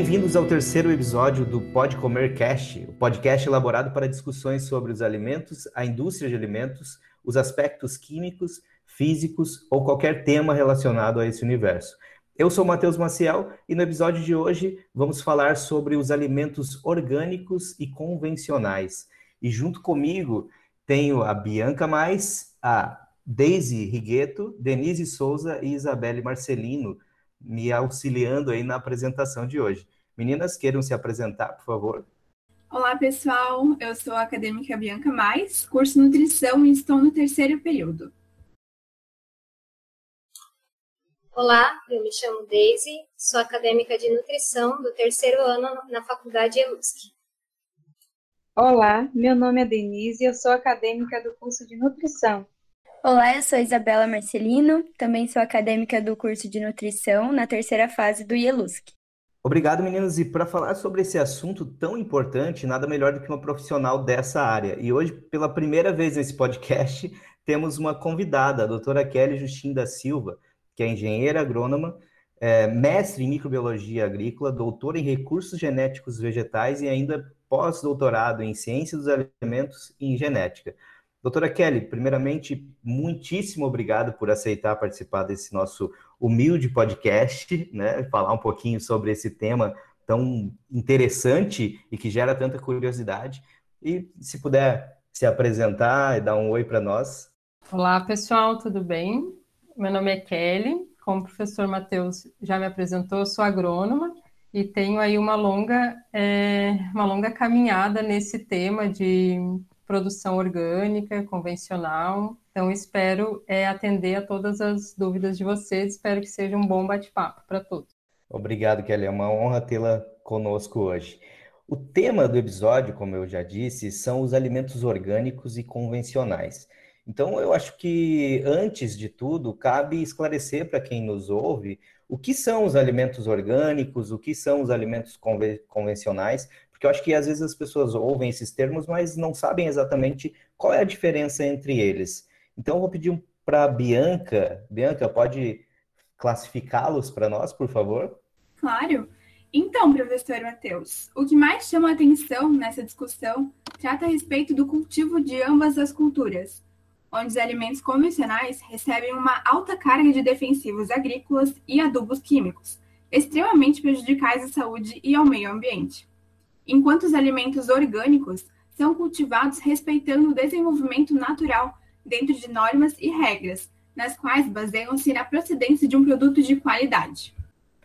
Bem-vindos ao terceiro episódio do Pode Comer Cast, o podcast elaborado para discussões sobre os alimentos, a indústria de alimentos, os aspectos químicos, físicos ou qualquer tema relacionado a esse universo. Eu sou Matheus Maciel e no episódio de hoje vamos falar sobre os alimentos orgânicos e convencionais. E junto comigo tenho a Bianca Mais, a Daisy Rigueto, Denise Souza e Isabelle Marcelino me auxiliando aí na apresentação de hoje. Meninas, queiram se apresentar, por favor. Olá, pessoal. Eu sou a acadêmica Bianca Mais, curso Nutrição e estou no terceiro período. Olá, eu me chamo Daisy, sou acadêmica de nutrição do terceiro ano na Faculdade ELUSC. Olá, meu nome é Denise e eu sou acadêmica do curso de nutrição Olá, eu sou Isabela Marcelino, também sou acadêmica do curso de nutrição na terceira fase do IELUSC. Obrigado, meninos. E para falar sobre esse assunto tão importante, nada melhor do que uma profissional dessa área. E hoje, pela primeira vez nesse podcast, temos uma convidada, a doutora Kelly Justin da Silva, que é engenheira agrônoma, é, mestre em microbiologia agrícola, doutora em recursos genéticos vegetais e ainda pós-doutorado em ciência dos alimentos e em genética. Doutora Kelly, primeiramente, muitíssimo obrigado por aceitar participar desse nosso humilde podcast, né? Falar um pouquinho sobre esse tema tão interessante e que gera tanta curiosidade. E se puder se apresentar e dar um oi para nós. Olá, pessoal, tudo bem? Meu nome é Kelly. Como o professor Matheus já me apresentou, sou agrônoma e tenho aí uma longa, é, uma longa caminhada nesse tema de produção orgânica, convencional. Então, espero é, atender a todas as dúvidas de vocês. Espero que seja um bom bate-papo para todos. Obrigado, Kelly. É uma honra tê-la conosco hoje. O tema do episódio, como eu já disse, são os alimentos orgânicos e convencionais. Então, eu acho que, antes de tudo, cabe esclarecer para quem nos ouve o que são os alimentos orgânicos, o que são os alimentos convencionais, porque eu acho que às vezes as pessoas ouvem esses termos, mas não sabem exatamente qual é a diferença entre eles. Então eu vou pedir para Bianca. Bianca, pode classificá-los para nós, por favor? Claro. Então, professor Matheus, o que mais chama a atenção nessa discussão trata a respeito do cultivo de ambas as culturas, onde os alimentos convencionais recebem uma alta carga de defensivos agrícolas e adubos químicos, extremamente prejudicais à saúde e ao meio ambiente enquanto os alimentos orgânicos são cultivados respeitando o desenvolvimento natural dentro de normas e regras, nas quais baseiam-se na procedência de um produto de qualidade.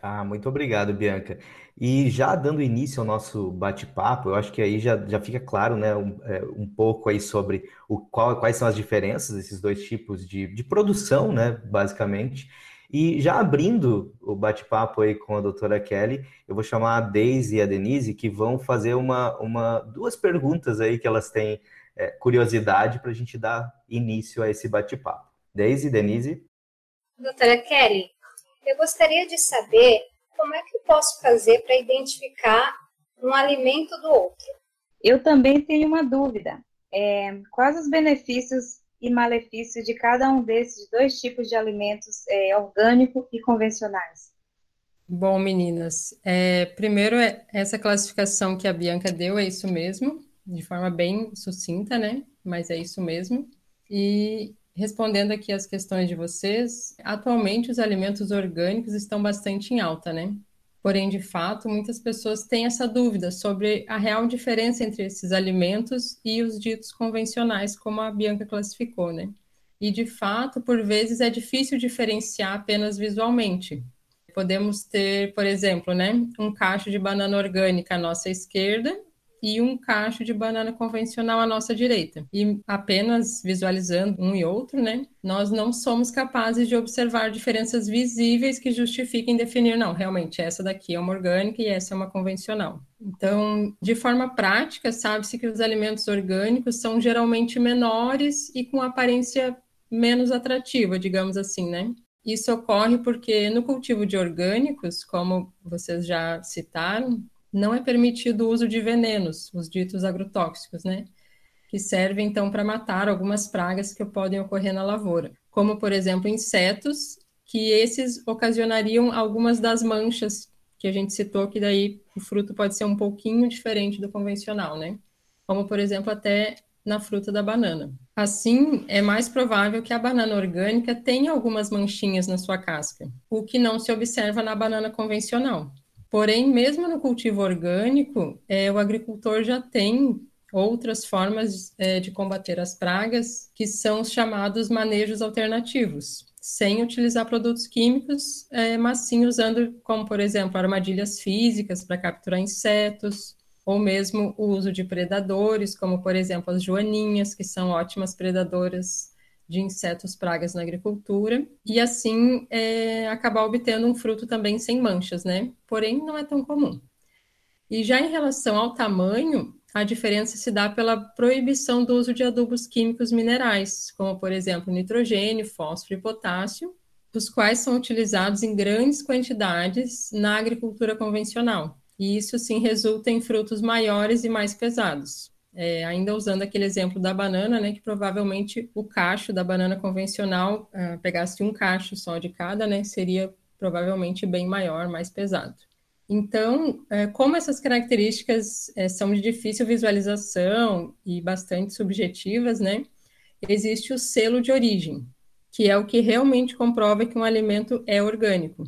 Ah, muito obrigado, Bianca. E já dando início ao nosso bate-papo, eu acho que aí já, já fica claro, né, um, é, um pouco aí sobre o, qual, quais são as diferenças desses dois tipos de, de produção, né, basicamente. E já abrindo o bate-papo aí com a doutora Kelly, eu vou chamar a Deise e a Denise, que vão fazer uma, uma duas perguntas aí que elas têm é, curiosidade para a gente dar início a esse bate-papo. Deise, Denise? Doutora Kelly, eu gostaria de saber como é que eu posso fazer para identificar um alimento do outro. Eu também tenho uma dúvida. É, quais os benefícios e malefícios de cada um desses dois tipos de alimentos é, orgânico e convencionais? Bom, meninas, é, primeiro é essa classificação que a Bianca deu, é isso mesmo, de forma bem sucinta, né? Mas é isso mesmo. E respondendo aqui as questões de vocês, atualmente os alimentos orgânicos estão bastante em alta, né? Porém, de fato, muitas pessoas têm essa dúvida sobre a real diferença entre esses alimentos e os ditos convencionais, como a Bianca classificou, né? E, de fato, por vezes é difícil diferenciar apenas visualmente. Podemos ter, por exemplo, né, um cacho de banana orgânica à nossa esquerda e um cacho de banana convencional à nossa direita. E apenas visualizando um e outro, né, nós não somos capazes de observar diferenças visíveis que justifiquem definir, não, realmente essa daqui é uma orgânica e essa é uma convencional. Então, de forma prática, sabe-se que os alimentos orgânicos são geralmente menores e com aparência menos atrativa, digamos assim, né? Isso ocorre porque no cultivo de orgânicos, como vocês já citaram, não é permitido o uso de venenos, os ditos agrotóxicos, né? Que servem então para matar algumas pragas que podem ocorrer na lavoura, como por exemplo insetos que esses ocasionariam algumas das manchas que a gente citou, que daí o fruto pode ser um pouquinho diferente do convencional, né? Como, por exemplo, até na fruta da banana. Assim, é mais provável que a banana orgânica tenha algumas manchinhas na sua casca, o que não se observa na banana convencional. Porém, mesmo no cultivo orgânico, é, o agricultor já tem outras formas é, de combater as pragas, que são os chamados manejos alternativos, sem utilizar produtos químicos, é, mas sim usando, como por exemplo, armadilhas físicas para capturar insetos, ou mesmo o uso de predadores, como por exemplo as joaninhas, que são ótimas predadoras de insetos pragas na agricultura, e assim é, acabar obtendo um fruto também sem manchas, né? Porém, não é tão comum. E já em relação ao tamanho, a diferença se dá pela proibição do uso de adubos químicos minerais, como por exemplo nitrogênio, fósforo e potássio, os quais são utilizados em grandes quantidades na agricultura convencional e isso sim resulta em frutos maiores e mais pesados. É, ainda usando aquele exemplo da banana, né, que provavelmente o cacho da banana convencional, uh, pegasse um cacho só de cada, né, seria provavelmente bem maior, mais pesado. Então, é, como essas características é, são de difícil visualização e bastante subjetivas, né, existe o selo de origem, que é o que realmente comprova que um alimento é orgânico.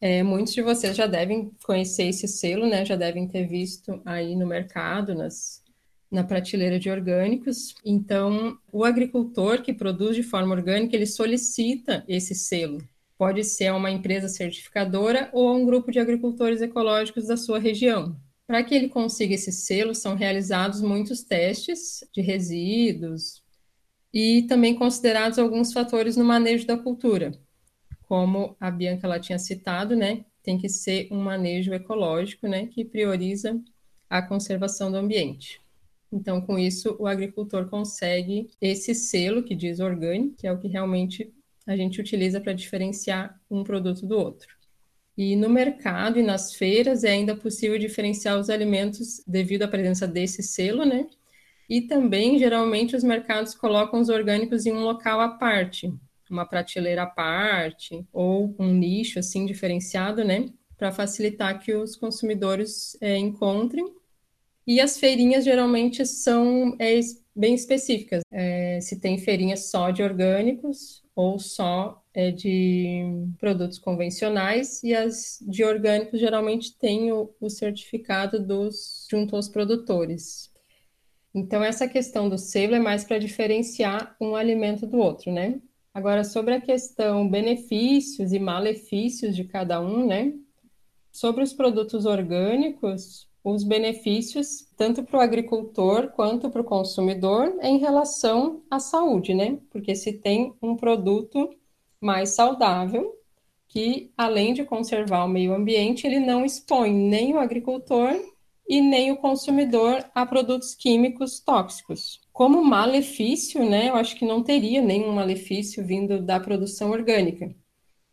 É, muitos de vocês já devem conhecer esse selo, né? Já devem ter visto aí no mercado, nas, na prateleira de orgânicos. Então, o agricultor que produz de forma orgânica, ele solicita esse selo. Pode ser uma empresa certificadora ou um grupo de agricultores ecológicos da sua região. Para que ele consiga esse selo, são realizados muitos testes de resíduos e também considerados alguns fatores no manejo da cultura, como a Bianca ela tinha citado, né, tem que ser um manejo ecológico, né, que prioriza a conservação do ambiente. Então, com isso, o agricultor consegue esse selo que diz orgânico, que é o que realmente a gente utiliza para diferenciar um produto do outro. E no mercado e nas feiras é ainda possível diferenciar os alimentos devido à presença desse selo, né? E também, geralmente, os mercados colocam os orgânicos em um local à parte, uma prateleira à parte ou um nicho assim diferenciado, né, para facilitar que os consumidores é, encontrem. E as feirinhas geralmente são é, bem específicas. É, se tem feirinhas só de orgânicos ou só é, de produtos convencionais e as de orgânicos geralmente têm o, o certificado dos junto aos produtores. Então essa questão do selo é mais para diferenciar um alimento do outro, né? Agora, sobre a questão benefícios e malefícios de cada um, né? Sobre os produtos orgânicos, os benefícios, tanto para o agricultor quanto para o consumidor, em relação à saúde, né? Porque se tem um produto mais saudável, que além de conservar o meio ambiente, ele não expõe nem o agricultor e nem o consumidor a produtos químicos tóxicos. Como malefício, né, eu acho que não teria nenhum malefício vindo da produção orgânica.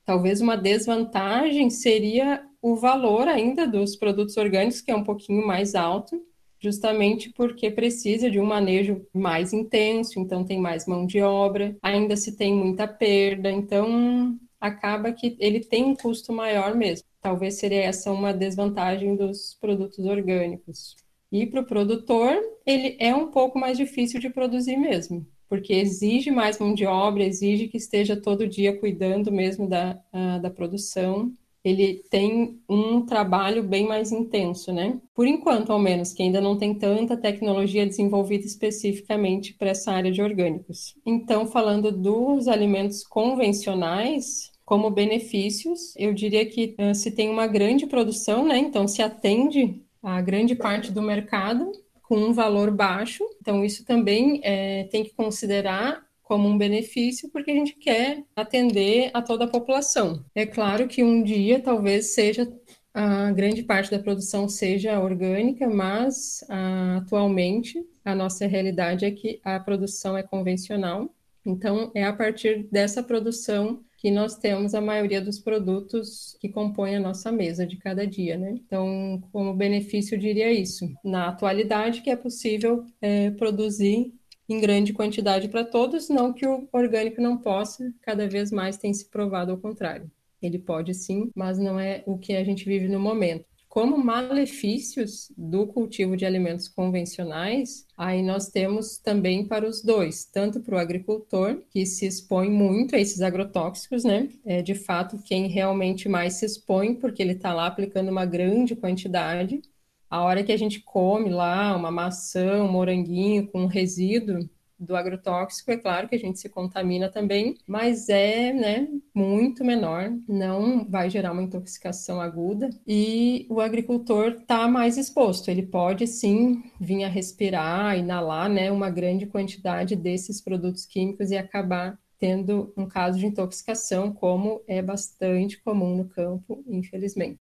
Talvez uma desvantagem seria o valor ainda dos produtos orgânicos, que é um pouquinho mais alto, justamente porque precisa de um manejo mais intenso, então tem mais mão de obra, ainda se tem muita perda, então acaba que ele tem um custo maior mesmo. Talvez seria essa uma desvantagem dos produtos orgânicos. E para o produtor, ele é um pouco mais difícil de produzir mesmo, porque exige mais mão de obra, exige que esteja todo dia cuidando mesmo da, uh, da produção. Ele tem um trabalho bem mais intenso, né? Por enquanto, ao menos, que ainda não tem tanta tecnologia desenvolvida especificamente para essa área de orgânicos. Então, falando dos alimentos convencionais, como benefícios, eu diria que uh, se tem uma grande produção, né? Então se atende a grande parte do mercado com um valor baixo. Então, isso também é, tem que considerar como um benefício, porque a gente quer atender a toda a população. É claro que um dia talvez seja a grande parte da produção seja orgânica, mas ah, atualmente a nossa realidade é que a produção é convencional. Então, é a partir dessa produção que nós temos a maioria dos produtos que compõem a nossa mesa de cada dia, né? Então, como benefício, eu diria isso. Na atualidade, que é possível é, produzir em grande quantidade para todos, não que o orgânico não possa, cada vez mais tem se provado ao contrário. Ele pode sim, mas não é o que a gente vive no momento. Como malefícios do cultivo de alimentos convencionais, aí nós temos também para os dois, tanto para o agricultor, que se expõe muito a esses agrotóxicos, né? É de fato quem realmente mais se expõe, porque ele está lá aplicando uma grande quantidade. A hora que a gente come lá uma maçã, um moranguinho com resíduo, do agrotóxico, é claro que a gente se contamina também, mas é, né, muito menor, não vai gerar uma intoxicação aguda e o agricultor está mais exposto, ele pode sim vir a respirar, inalar, né, uma grande quantidade desses produtos químicos e acabar tendo um caso de intoxicação, como é bastante comum no campo, infelizmente.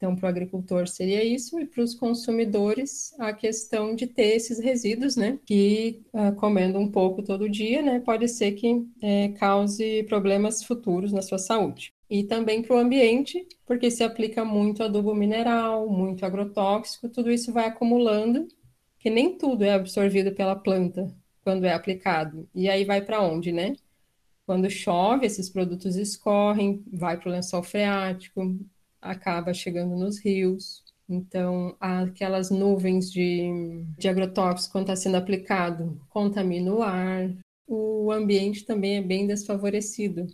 Então, para o agricultor seria isso, e para os consumidores, a questão de ter esses resíduos, né? Que uh, comendo um pouco todo dia, né? Pode ser que é, cause problemas futuros na sua saúde. E também para o ambiente, porque se aplica muito adubo mineral, muito agrotóxico, tudo isso vai acumulando, que nem tudo é absorvido pela planta quando é aplicado. E aí vai para onde, né? Quando chove, esses produtos escorrem, vai para o lençol freático, acaba chegando nos rios. Então, aquelas nuvens de, de agrotóxicos, quando está sendo aplicado, contamina o ar. O ambiente também é bem desfavorecido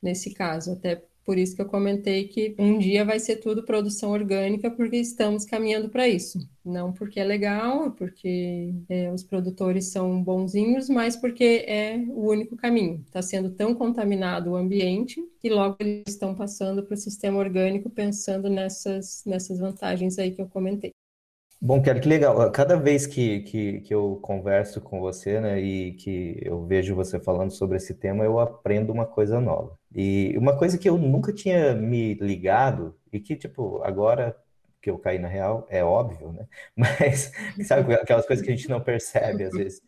nesse caso, até por isso que eu comentei que um dia vai ser tudo produção orgânica, porque estamos caminhando para isso. Não porque é legal, porque é, os produtores são bonzinhos, mas porque é o único caminho. Está sendo tão contaminado o ambiente que logo eles estão passando para o sistema orgânico pensando nessas, nessas vantagens aí que eu comentei. Bom, Kelly, que legal. Cada vez que, que, que eu converso com você, né, e que eu vejo você falando sobre esse tema, eu aprendo uma coisa nova. E uma coisa que eu nunca tinha me ligado, e que, tipo, agora que eu caí na real, é óbvio, né? Mas, sabe, aquelas coisas que a gente não percebe às vezes,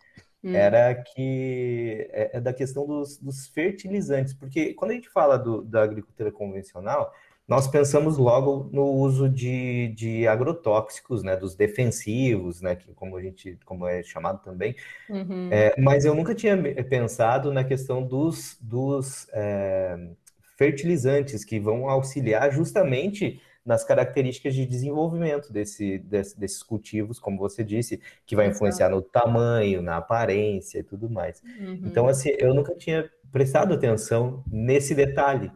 hum. era que é, é da questão dos, dos fertilizantes, porque quando a gente fala do, da agricultura convencional, nós pensamos logo no uso de, de agrotóxicos, né, dos defensivos, né, que como a gente, como é chamado também, uhum. é, mas eu nunca tinha pensado na questão dos, dos é, fertilizantes que vão auxiliar justamente nas características de desenvolvimento desse, desse, desses cultivos, como você disse, que vai influenciar no tamanho, na aparência e tudo mais. Uhum. Então, assim, eu nunca tinha prestado atenção nesse detalhe.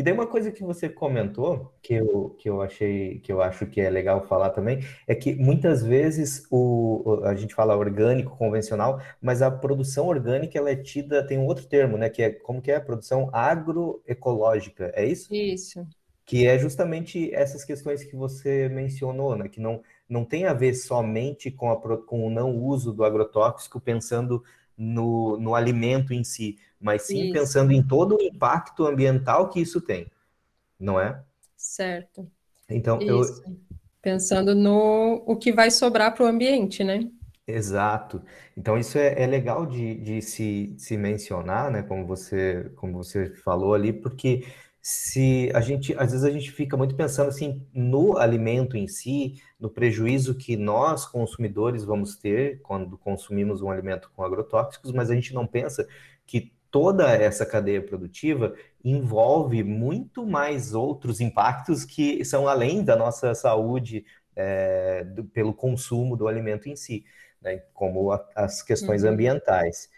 E daí uma coisa que você comentou, que eu, que eu achei, que eu acho que é legal falar também, é que muitas vezes o, a gente fala orgânico, convencional, mas a produção orgânica ela é tida, tem um outro termo, né? Que é como que é? Produção agroecológica, é isso? Isso. Que é justamente essas questões que você mencionou, né? Que não, não tem a ver somente com, a, com o não uso do agrotóxico, pensando no, no alimento em si, mas sim isso. pensando em todo o impacto ambiental que isso tem, não é? Certo. Então, isso. eu. Pensando no o que vai sobrar para o ambiente, né? Exato. Então, isso é, é legal de, de se, se mencionar, né? Como você, como você falou ali, porque se a gente, às vezes a gente fica muito pensando assim no alimento em si, no prejuízo que nós consumidores vamos ter quando consumimos um alimento com agrotóxicos, mas a gente não pensa que toda essa cadeia produtiva envolve muito mais outros impactos que são além da nossa saúde é, do, pelo consumo do alimento em si, né? como a, as questões uhum. ambientais.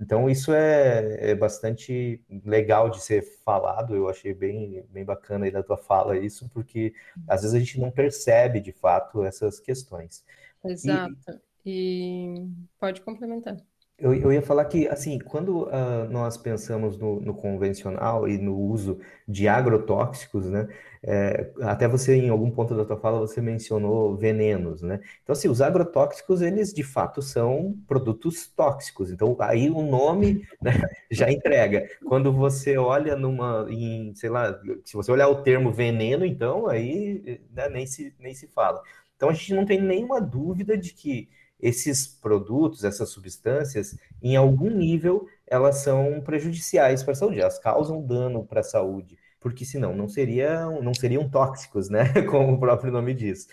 Então, isso é, é, bastante legal de ser falado, eu achei bem, bem bacana aí da tua fala isso, porque às vezes a gente não percebe de fato essas questões. Exato. E, e pode complementar. Eu, eu ia falar que, assim, quando uh, nós pensamos no, no, convencional e no uso de agrotóxicos, né? É, até você, em algum ponto da tua fala, você mencionou venenos, né? Então, assim, os agrotóxicos, eles de fato são produtos tóxicos. Então, aí o nome né, já entrega. Quando você olha numa, em, sei lá, se você olhar o termo veneno, então, aí né, nem, se, nem se fala. Então, a gente não tem nenhuma dúvida de que esses produtos, essas substâncias, em algum nível, elas são prejudiciais para a saúde, elas causam dano para a saúde, porque senão não seriam, não seriam tóxicos, né? Como o próprio nome diz.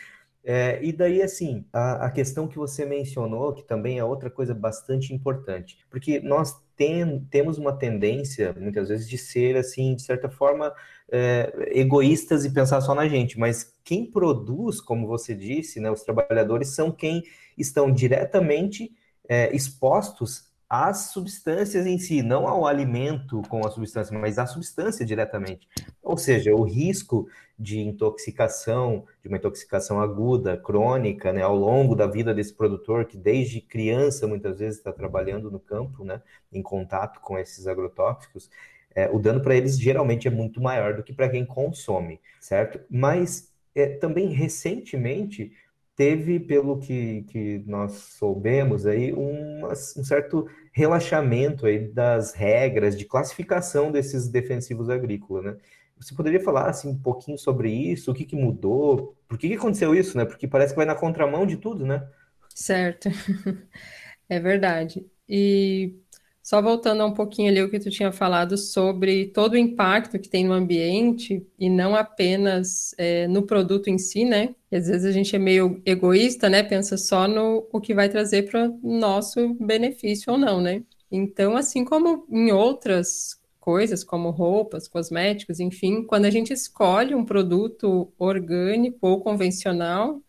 É, e daí, assim, a, a, questão que você mencionou, que também é outra coisa bastante importante, porque nós tem, temos uma tendência, muitas vezes, de ser, assim, de certa forma, é, egoístas e pensar só na gente, mas quem produz, como você disse, né, os trabalhadores são quem estão diretamente é, expostos às substâncias em si, não ao alimento com a substância, mas à substância diretamente. Ou seja, o risco de intoxicação, de uma intoxicação aguda, crônica, né, ao longo da vida desse produtor, que desde criança muitas vezes está trabalhando no campo, né, em contato com esses agrotóxicos, é, o dano para eles geralmente é muito maior do que para quem consome, certo? Mas é, também recentemente teve, pelo que, que nós soubemos aí, um, um certo relaxamento aí das regras de classificação desses defensivos agrícolas, né? Você poderia falar assim, um pouquinho sobre isso? O que, que mudou? Por que, que aconteceu isso, né? Porque parece que vai na contramão de tudo, né? Certo, é verdade. E só voltando um pouquinho ali o que tu tinha falado sobre todo o impacto que tem no ambiente e não apenas é, no produto em si, né? E às vezes a gente é meio egoísta, né? Pensa só no o que vai trazer para nosso benefício ou não, né? Então, assim como em outras coisas, como roupas, cosméticos, enfim, quando a gente escolhe um produto orgânico ou convencional,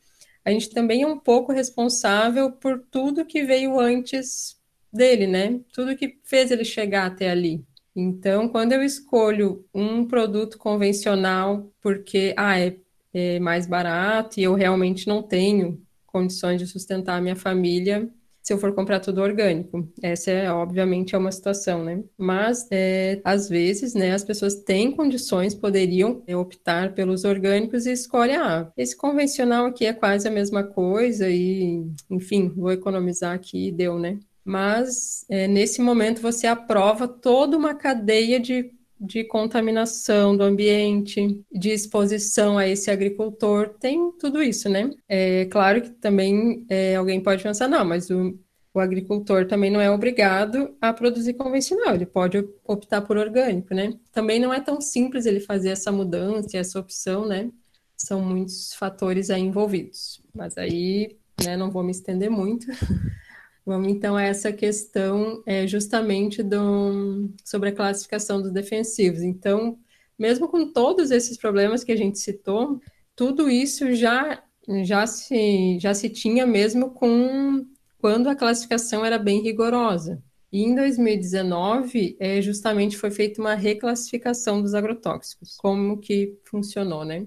a gente também é um pouco responsável por tudo que veio antes dele, né? Tudo que fez ele chegar até ali. Então, quando eu escolho um produto convencional porque ah, é, é mais barato e eu realmente não tenho condições de sustentar a minha família, se eu for comprar tudo orgânico. Essa é, obviamente, é uma situação, né? Mas, é, às vezes, né, as pessoas têm condições, poderiam é, optar pelos orgânicos e escolhem, ah, esse convencional aqui é quase a mesma coisa e, enfim, vou economizar aqui e deu, né? Mas é, nesse momento você aprova toda uma cadeia de, de contaminação do ambiente, de exposição a esse agricultor, tem tudo isso, né? É claro que também é, alguém pode pensar, não, mas o, o agricultor também não é obrigado a produzir convencional, ele pode optar por orgânico, né? Também não é tão simples ele fazer essa mudança, essa opção, né? São muitos fatores aí envolvidos. Mas aí, né, não vou me estender muito. Vamos então a essa questão é, justamente do, sobre a classificação dos defensivos. Então, mesmo com todos esses problemas que a gente citou, tudo isso já, já, se, já se tinha mesmo com quando a classificação era bem rigorosa. E em 2019, é, justamente foi feita uma reclassificação dos agrotóxicos. Como que funcionou, né?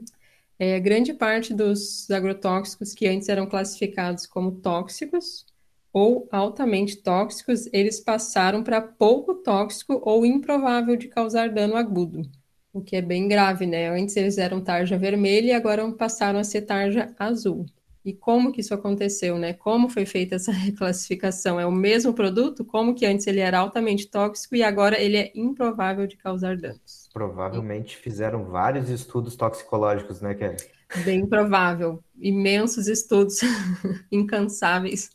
É, grande parte dos agrotóxicos que antes eram classificados como tóxicos ou altamente tóxicos, eles passaram para pouco tóxico ou improvável de causar dano agudo, o que é bem grave, né? Antes eles eram tarja vermelha e agora passaram a ser tarja azul. E como que isso aconteceu, né? Como foi feita essa reclassificação? É o mesmo produto? Como que antes ele era altamente tóxico e agora ele é improvável de causar danos? Provavelmente fizeram vários estudos toxicológicos, né, Kelly? Bem provável. Imensos estudos incansáveis.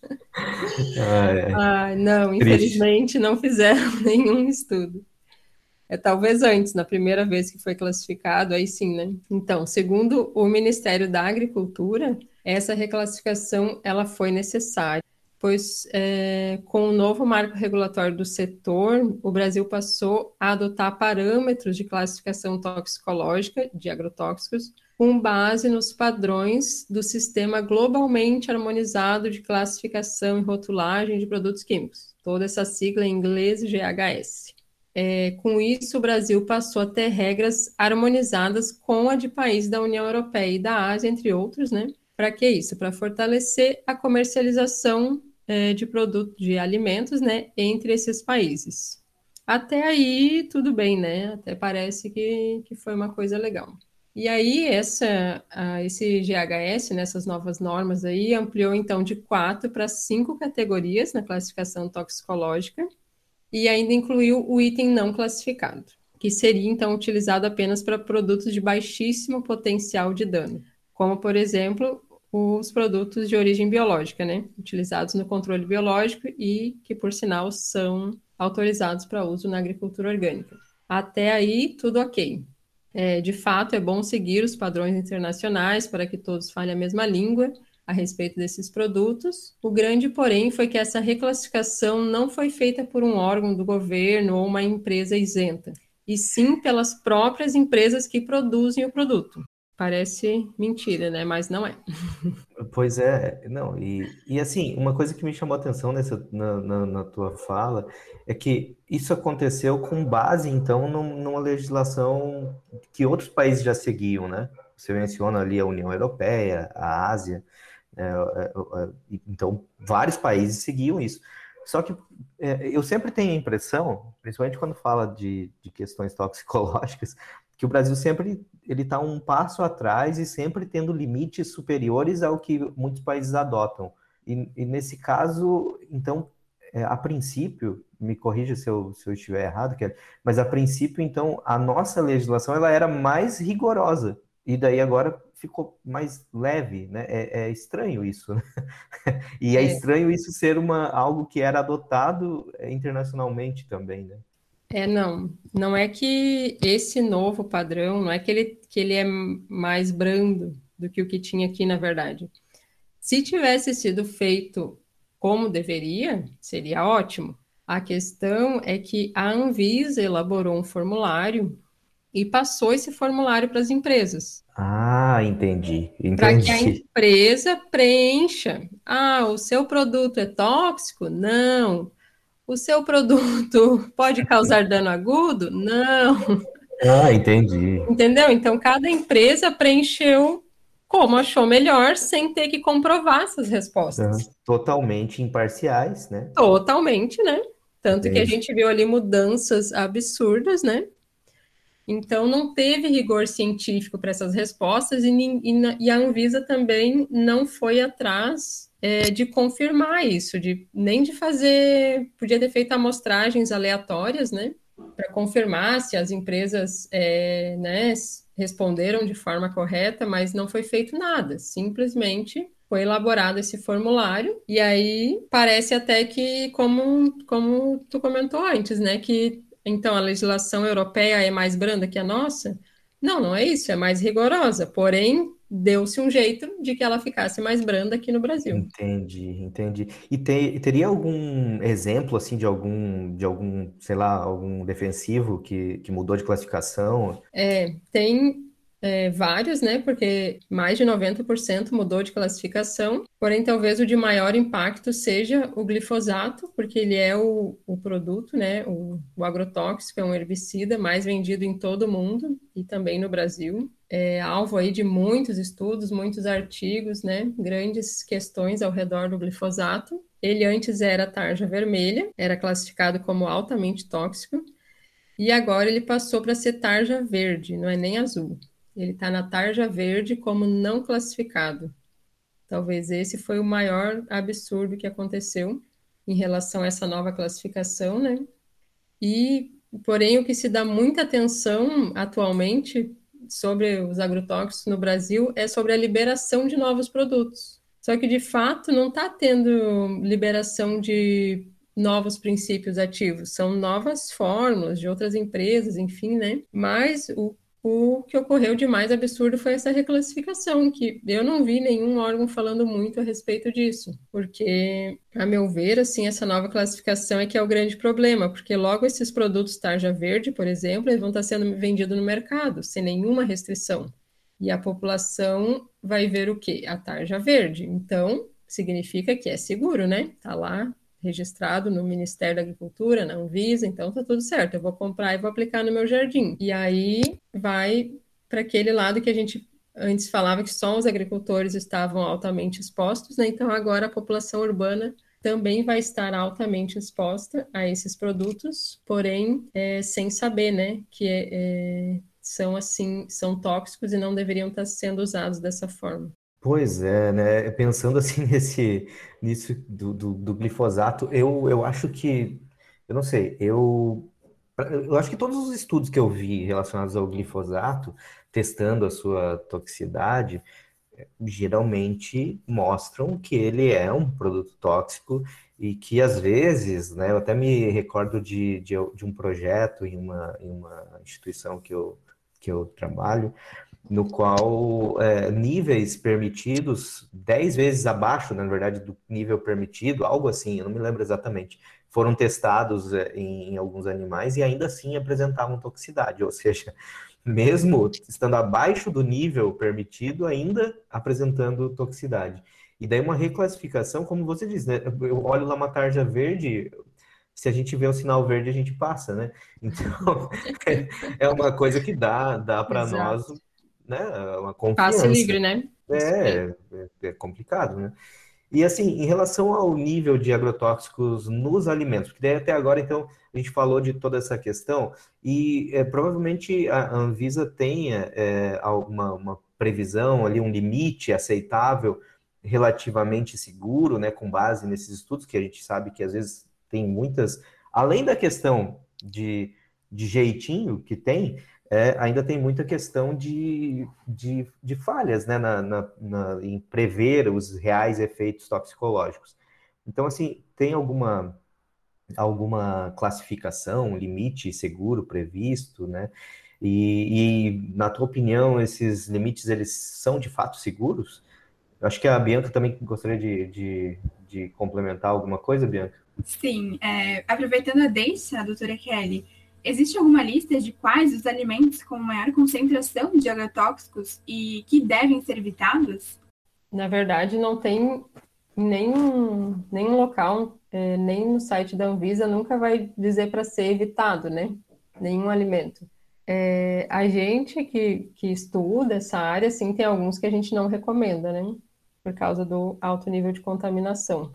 Ah, é. ah, não, infelizmente Triste. não fizeram nenhum estudo. É talvez antes, na primeira vez que foi classificado, aí sim, né? Então, segundo o Ministério da Agricultura, essa reclassificação ela foi necessária, pois é, com o novo marco regulatório do setor, o Brasil passou a adotar parâmetros de classificação toxicológica de agrotóxicos com base nos padrões do Sistema Globalmente Harmonizado de Classificação e Rotulagem de Produtos Químicos, toda essa sigla em inglês GHS. É, com isso, o Brasil passou a ter regras harmonizadas com a de países da União Europeia e da Ásia, entre outros, né? Para que isso? Para fortalecer a comercialização é, de produtos, de alimentos, né, entre esses países. Até aí, tudo bem, né? Até parece que, que foi uma coisa legal. E aí, essa, esse GHS, nessas né, novas normas aí, ampliou então de quatro para cinco categorias na classificação toxicológica e ainda incluiu o item não classificado, que seria então utilizado apenas para produtos de baixíssimo potencial de dano, como, por exemplo, os produtos de origem biológica, né, utilizados no controle biológico e que, por sinal, são autorizados para uso na agricultura orgânica. Até aí, tudo ok. É, de fato, é bom seguir os padrões internacionais para que todos falem a mesma língua a respeito desses produtos. O grande, porém, foi que essa reclassificação não foi feita por um órgão do governo ou uma empresa isenta, e sim pelas próprias empresas que produzem o produto. Parece mentira, né? Mas não é. Pois é, não, e, e assim, uma coisa que me chamou a atenção nessa, na, na, na tua fala é que isso aconteceu com base, então, num, numa legislação que outros países já seguiam, né? Você menciona ali a União Europeia, a Ásia, é, é, é, então vários países seguiam isso. Só que é, eu sempre tenho a impressão, principalmente quando fala de, de questões toxicológicas, que o Brasil sempre ele está um passo atrás e sempre tendo limites superiores ao que muitos países adotam. E, e nesse caso, então, é, a princípio, me corrija se eu, se eu estiver errado, mas a princípio, então, a nossa legislação ela era mais rigorosa. E daí agora ficou mais leve, né? É, é estranho isso, né? E é, é, estranho isso ser uma, algo que era adotado internacionalmente também, né? É, não. Não é que esse novo padrão, não é que ele, que ele é mais brando do que o que tinha aqui, na verdade. Se tivesse sido feito como deveria, seria ótimo. A questão é que a Anvisa elaborou um formulário e passou esse formulário para as empresas. Ah, entendi. Entendi. Para que a empresa preencha. Ah, o seu produto é tóxico? Não. O seu produto pode causar dano agudo? Não. Ah, entendi. Entendeu? Então, cada empresa preencheu como achou melhor, sem ter que comprovar essas respostas. Totalmente imparciais, né? Totalmente, né? Tanto que a gente viu ali mudanças absurdas, né? Então, não teve rigor científico para essas respostas e, e, e, a Anvisa também não foi atrás é, de confirmar isso, de nem de fazer, podia ter feito amostragens aleatórias, né, para confirmar se as empresas, é, né, responderam de forma correta, mas não foi feito nada, simplesmente foi elaborado esse formulário e aí parece até que como como tu comentou antes, né, que então a legislação europeia é mais branda que a nossa? Não, não é isso, é mais rigorosa, porém deu-se um jeito de que ela ficasse mais branda aqui no Brasil. Entendi, entendi. E te, teria algum exemplo assim de algum de algum, sei lá, algum defensivo que, que mudou de classificação? É, tem é, vários, né? Porque mais de 90% mudou de classificação. Porém, talvez o de maior impacto seja o glifosato, porque ele é o, o produto, né? O, o agrotóxico é um herbicida mais vendido em todo o mundo e também no Brasil. É alvo aí de muitos estudos, muitos artigos, né? Grandes questões ao redor do glifosato. Ele antes era tarja vermelha, era classificado como altamente tóxico, e agora ele passou para ser tarja verde, não é nem azul. Ele está na tarja verde como não classificado. Talvez esse foi o maior absurdo que aconteceu em relação a essa nova classificação, né? E, porém, o que se dá muita atenção atualmente sobre os agrotóxicos no Brasil é sobre a liberação de novos produtos. Só que, de fato, não está tendo liberação de novos princípios ativos, são novas fórmulas de outras empresas, enfim, né? Mas o o que ocorreu de mais absurdo foi essa reclassificação, que eu não vi nenhum órgão falando muito a respeito disso, porque, a meu ver, assim, essa nova classificação é que é o grande problema, porque logo esses produtos tarja verde, por exemplo, eles vão estar sendo vendidos no mercado, sem nenhuma restrição. E a população vai ver o quê? A tarja verde. Então, significa que é seguro, né? Tá lá registrado no Ministério da Agricultura, na Anvisa, então tá tudo certo. Eu vou comprar e vou aplicar no meu jardim. E aí vai para aquele lado que a gente antes falava que só os agricultores estavam altamente expostos, né? Então agora a população urbana também vai estar altamente exposta a esses produtos, porém é, sem saber, né, que é, é, são assim, são tóxicos e não deveriam estar sendo usados dessa forma. Pois é, né? Pensando assim nesse, nisso do, do, do glifosato, eu, eu acho que, eu não sei, eu, eu acho que todos os estudos que eu vi relacionados ao glifosato, testando a sua toxicidade, geralmente mostram que ele é um produto tóxico e que às vezes, né, eu até me recordo de, de, de um projeto em uma, em uma instituição que eu que eu trabalho, no qual é, níveis permitidos, 10 vezes abaixo, na verdade, do nível permitido, algo assim, eu não me lembro exatamente, foram testados é, em, em alguns animais e ainda assim apresentavam toxicidade, ou seja, mesmo estando abaixo do nível permitido, ainda apresentando toxicidade. E daí uma reclassificação, como você diz, né? Eu olho lá uma tarja verde, se a gente vê um sinal verde, a gente passa, né? Então, é uma coisa que dá, dá para nós né, uma confiança. Passe livre, né? É, é, é complicado, né? E assim, em relação ao nível de agrotóxicos nos alimentos, porque daí até agora, então, a gente falou de toda essa questão, e é, provavelmente a Anvisa tenha é, uma, uma previsão ali, um limite aceitável, relativamente seguro, né, com base nesses estudos, que a gente sabe que às vezes tem muitas, além da questão de, de jeitinho que tem, é, ainda tem muita questão de, de, de falhas né, na, na, na, em prever os reais efeitos toxicológicos. Então, assim, tem alguma, alguma classificação, limite seguro previsto, né? E, e, na tua opinião, esses limites, eles são de fato seguros? Eu acho que a Bianca também gostaria de, de, de complementar alguma coisa, Bianca. Sim, é, aproveitando a deixa, doutora Kelly, Existe alguma lista de quais os alimentos com maior concentração de agrotóxicos e que devem ser evitados? Na verdade, não tem nenhum, nenhum local, é, nem no site da Anvisa nunca vai dizer para ser evitado, né? Nenhum alimento. É, a gente que, que estuda essa área, sim, tem alguns que a gente não recomenda, né? Por causa do alto nível de contaminação.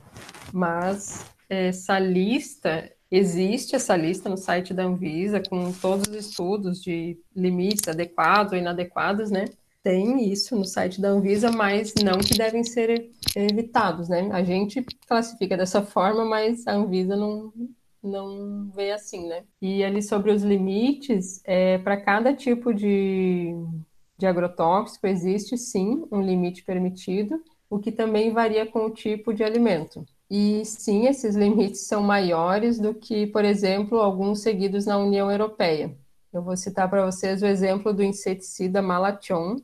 Mas essa lista Existe essa lista no site da Anvisa com todos os estudos de limites adequados ou inadequados, né? Tem isso no site da Anvisa, mas não que devem ser evitados, né? A gente classifica dessa forma, mas a Anvisa não, não vê assim, né? E ali sobre os limites, é, para cada tipo de, de agrotóxico existe sim um limite permitido, o que também varia com o tipo de alimento. E sim, esses limites são maiores do que, por exemplo, alguns seguidos na União Europeia. Eu vou citar para vocês o exemplo do inseticida Malation.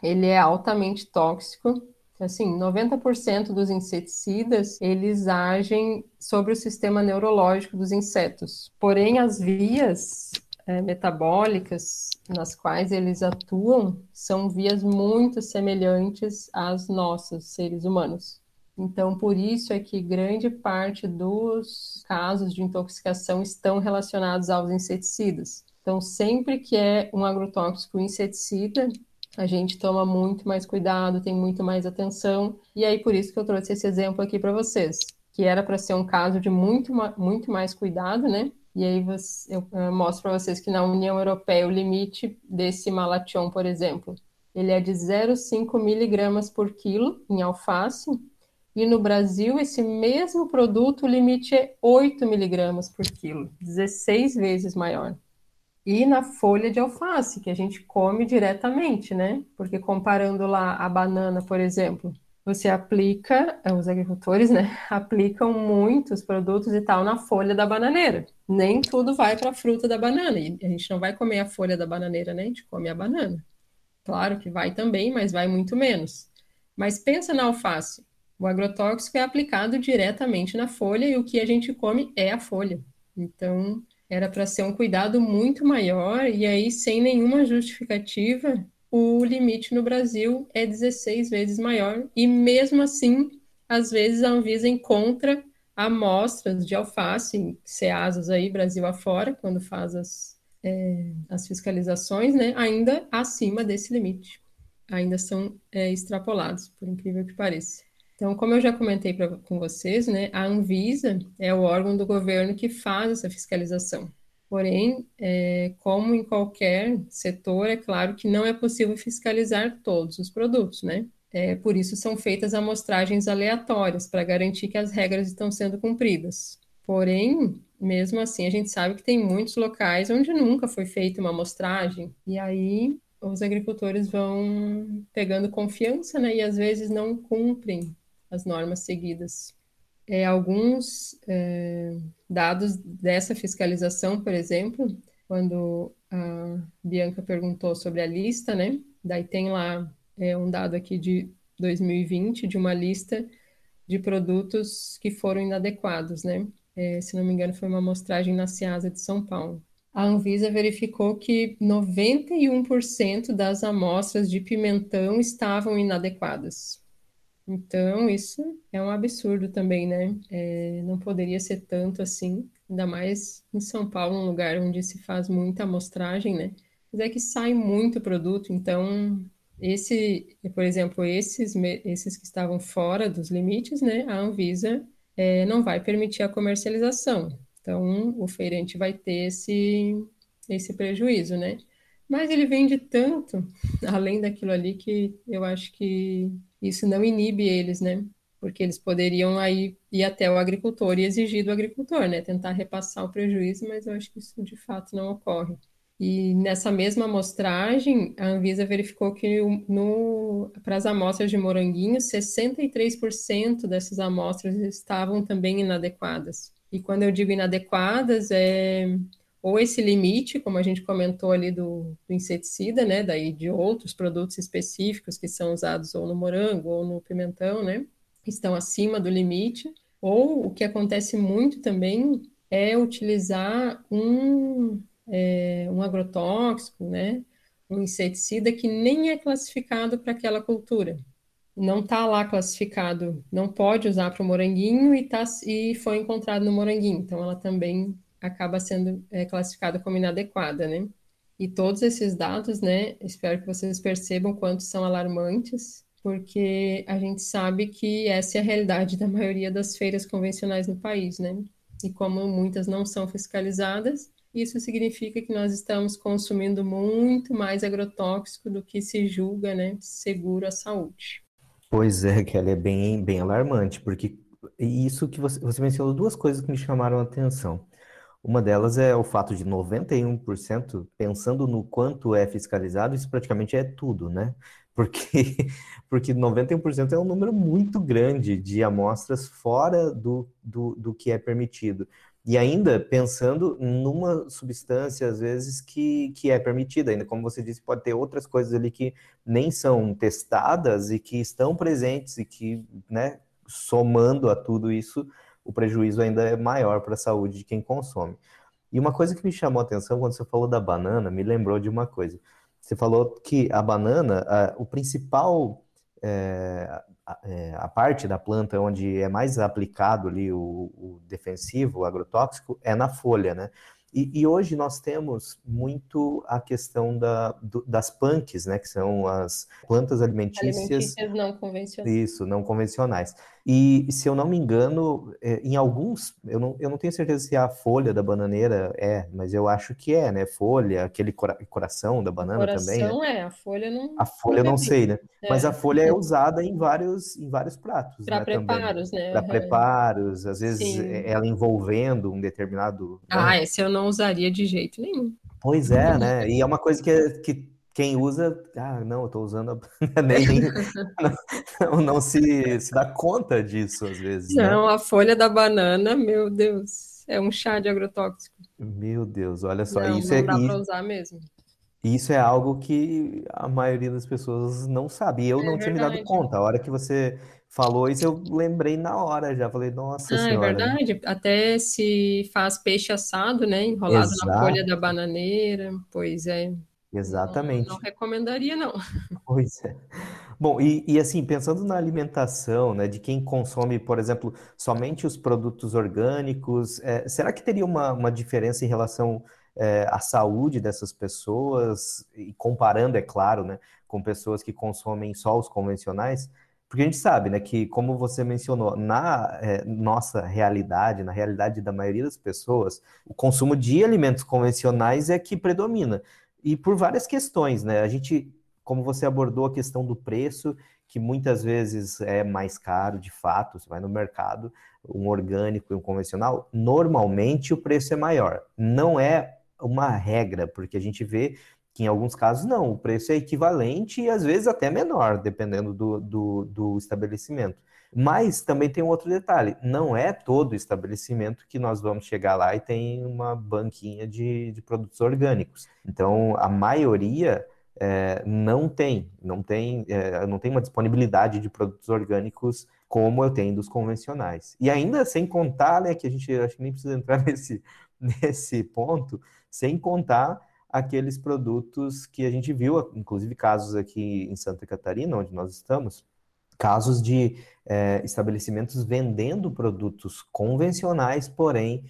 Ele é altamente tóxico. Assim, 90% dos inseticidas, eles agem sobre o sistema neurológico dos insetos. Porém, as vias é, metabólicas nas quais eles atuam são vias muito semelhantes às nossas, seres humanos. Então, por isso é que grande parte dos casos de intoxicação estão relacionados aos inseticidas. Então, sempre que é um agrotóxico inseticida, a gente toma muito mais cuidado, tem muito mais atenção. E aí, por isso que eu trouxe esse exemplo aqui para vocês, que era para ser um caso de muito, muito mais cuidado, né? E aí eu mostro para vocês que na União Europeia o limite desse malation, por exemplo, ele é de 0,5 miligramas por quilo em alface e no Brasil, esse mesmo produto, o limite é 8 miligramas por quilo, 16 vezes maior. E na folha de alface, que a gente come diretamente, né? Porque comparando lá a banana, por exemplo, você aplica, eh, os agricultores, né, aplicam muitos produtos e tal na folha da bananeira. Nem tudo vai para a fruta da banana. E a gente não vai comer a folha da bananeira, né? A gente come a banana. Claro que vai também, mas vai muito menos. Mas pensa na alface. O agrotóxico é aplicado diretamente na folha e o que a gente come é a folha. Então, era para ser um cuidado muito maior e aí, sem nenhuma justificativa, o limite no Brasil é 16 vezes maior e mesmo assim, às vezes a Anvisa encontra amostras de alface, ceasas aí, Brasil afora, quando faz as, é, as fiscalizações, né, ainda acima desse limite. Ainda são é, extrapolados, por incrível que pareça. Então, como eu já comentei pra, com vocês, né, a Anvisa é o órgão do governo que faz essa fiscalização. Porém, é, como em qualquer setor, é claro que não é possível fiscalizar todos os produtos, né? É, por isso são feitas amostragens aleatórias para garantir que as regras estão sendo cumpridas. Porém, mesmo assim, a gente sabe que tem muitos locais onde nunca foi feita uma amostragem, e aí os agricultores vão pegando confiança, né, e às vezes não cumprem as normas seguidas. É, alguns é, dados dessa fiscalização, por exemplo, quando a Bianca perguntou sobre a lista, né? Daí tem lá é, um dado aqui de 2020 de uma lista de produtos que foram inadequados, né? É, se não me engano, foi uma amostragem na Ciasa de São Paulo. A Anvisa verificou que 91% das amostras de pimentão estavam inadequadas. Então, isso é um absurdo também, né? É, não poderia ser tanto assim, ainda mais em São Paulo, um lugar onde se faz muita amostragem, né? Mas é que sai muito produto, então esse, por exemplo, esses, esses que estavam fora dos limites, né, a Anvisa é, não vai permitir a comercialização. Então, o feirante vai ter esse, esse prejuízo, né? Mas ele vende tanto, além daquilo ali, que eu acho que isso não inibe eles, né? Porque eles poderiam aí ir até o agricultor e exigir do agricultor, né? Tentar repassar o prejuízo, mas eu acho que isso de fato não ocorre. E nessa mesma amostragem, a Anvisa verificou que para as amostras de moranguinho, 63% dessas amostras estavam também inadequadas. E quando eu digo inadequadas, é ou esse limite, como a gente comentou ali do, do, inseticida, né, daí de outros produtos específicos que são usados ou no morango ou no pimentão, né, estão acima do limite, ou o que acontece muito também é utilizar um é, um agrotóxico, né, um inseticida que nem é classificado para aquela cultura. Não está lá classificado, não pode usar para o moranguinho e, tá, e foi encontrado no moranguinho. Então, ela também acaba sendo é, classificada como inadequada, né? E todos esses dados, né, espero que vocês percebam quanto são alarmantes, porque a gente sabe que essa é a realidade da maioria das feiras convencionais no país, né? E como muitas não são fiscalizadas, isso significa que nós estamos consumindo muito mais agrotóxico do que se julga né, seguro à saúde. Pois é, Kelly, é bem, bem alarmante, porque isso que você, você mencionou duas coisas que me chamaram a atenção. Uma delas é o fato de 91%, pensando no quanto é fiscalizado, isso praticamente é tudo, né? Porque, porque 91% é um número muito grande de amostras fora do, do, do que é permitido. E ainda pensando numa substância, às vezes, que, que é permitida, ainda como você disse, pode ter outras coisas ali que nem são testadas e que estão presentes e que, né, somando a tudo isso, o prejuízo ainda é maior para a saúde de quem consome. E uma coisa que me chamou a atenção quando você falou da banana, me lembrou de uma coisa. Você falou que a banana, a, o principal é, é, a parte da planta onde é mais aplicado ali o, o defensivo, o agrotóxico, é na folha, né? E, e, hoje nós temos muito a questão da, do, das punks, né, que são as plantas alimentícias, alimentícias não convencionais. Isso, não convencionais. E se eu não me engano, é, em alguns, eu não, eu não tenho certeza se a folha da bananeira é, mas eu acho que é, né? Folha, aquele cora coração da banana coração também. Coração né? é, a folha não. A folha eu não sei, né? É. Mas a folha é usada em vários, em vários pratos. Para né, preparos, também. né? Para preparos, às vezes Sim. ela envolvendo um determinado. Né? Ah, esse eu não usaria de jeito nenhum. Pois é, né? E é uma coisa que, que quem usa, ah, não, eu estou usando a... nem, nem não, não, se, se dá conta disso às vezes. Né? Não, né? a folha da banana, meu Deus, é um chá de agrotóxico. Meu Deus, olha só, não, isso não é dá para usar mesmo. Isso é algo que a maioria das pessoas não sabe. Eu é não verdade. tinha me dado conta. A hora que você falou isso, eu lembrei na hora já. Falei, nossa ah, é senhora. É verdade. Até se faz peixe assado, né? Enrolado Exato. na folha da bananeira. Pois é. Exatamente. Não, não, recomendaria, não. Pois é. Bom, e, e, assim, pensando na alimentação, né, de quem consome, por exemplo, somente os produtos orgânicos, é, será que teria uma, uma diferença em relação é, à saúde dessas pessoas, e comparando, é claro, né, com pessoas que consomem só os convencionais? Porque a gente sabe, né, que como você mencionou, na é, nossa realidade, na realidade da maioria das pessoas, o consumo de alimentos convencionais é que predomina e por várias questões, né? A gente, como você abordou a questão do preço, que muitas vezes é mais caro, de fato, você vai no mercado, um orgânico e um convencional, normalmente o preço é maior. Não é uma regra, porque a gente vê que em alguns casos não, o preço é equivalente e às vezes até menor, dependendo do, do, do estabelecimento. Mas também tem um outro detalhe: não é todo estabelecimento que nós vamos chegar lá e tem uma banquinha de, de produtos orgânicos. Então, a maioria é, não tem, não tem, é, não tem uma disponibilidade de produtos orgânicos como eu tenho dos convencionais. E ainda sem contar, né, que a gente acho que nem precisa entrar nesse, nesse ponto, sem contar aqueles produtos que a gente viu, inclusive casos aqui em Santa Catarina, onde nós estamos, casos de é, estabelecimentos vendendo produtos convencionais, porém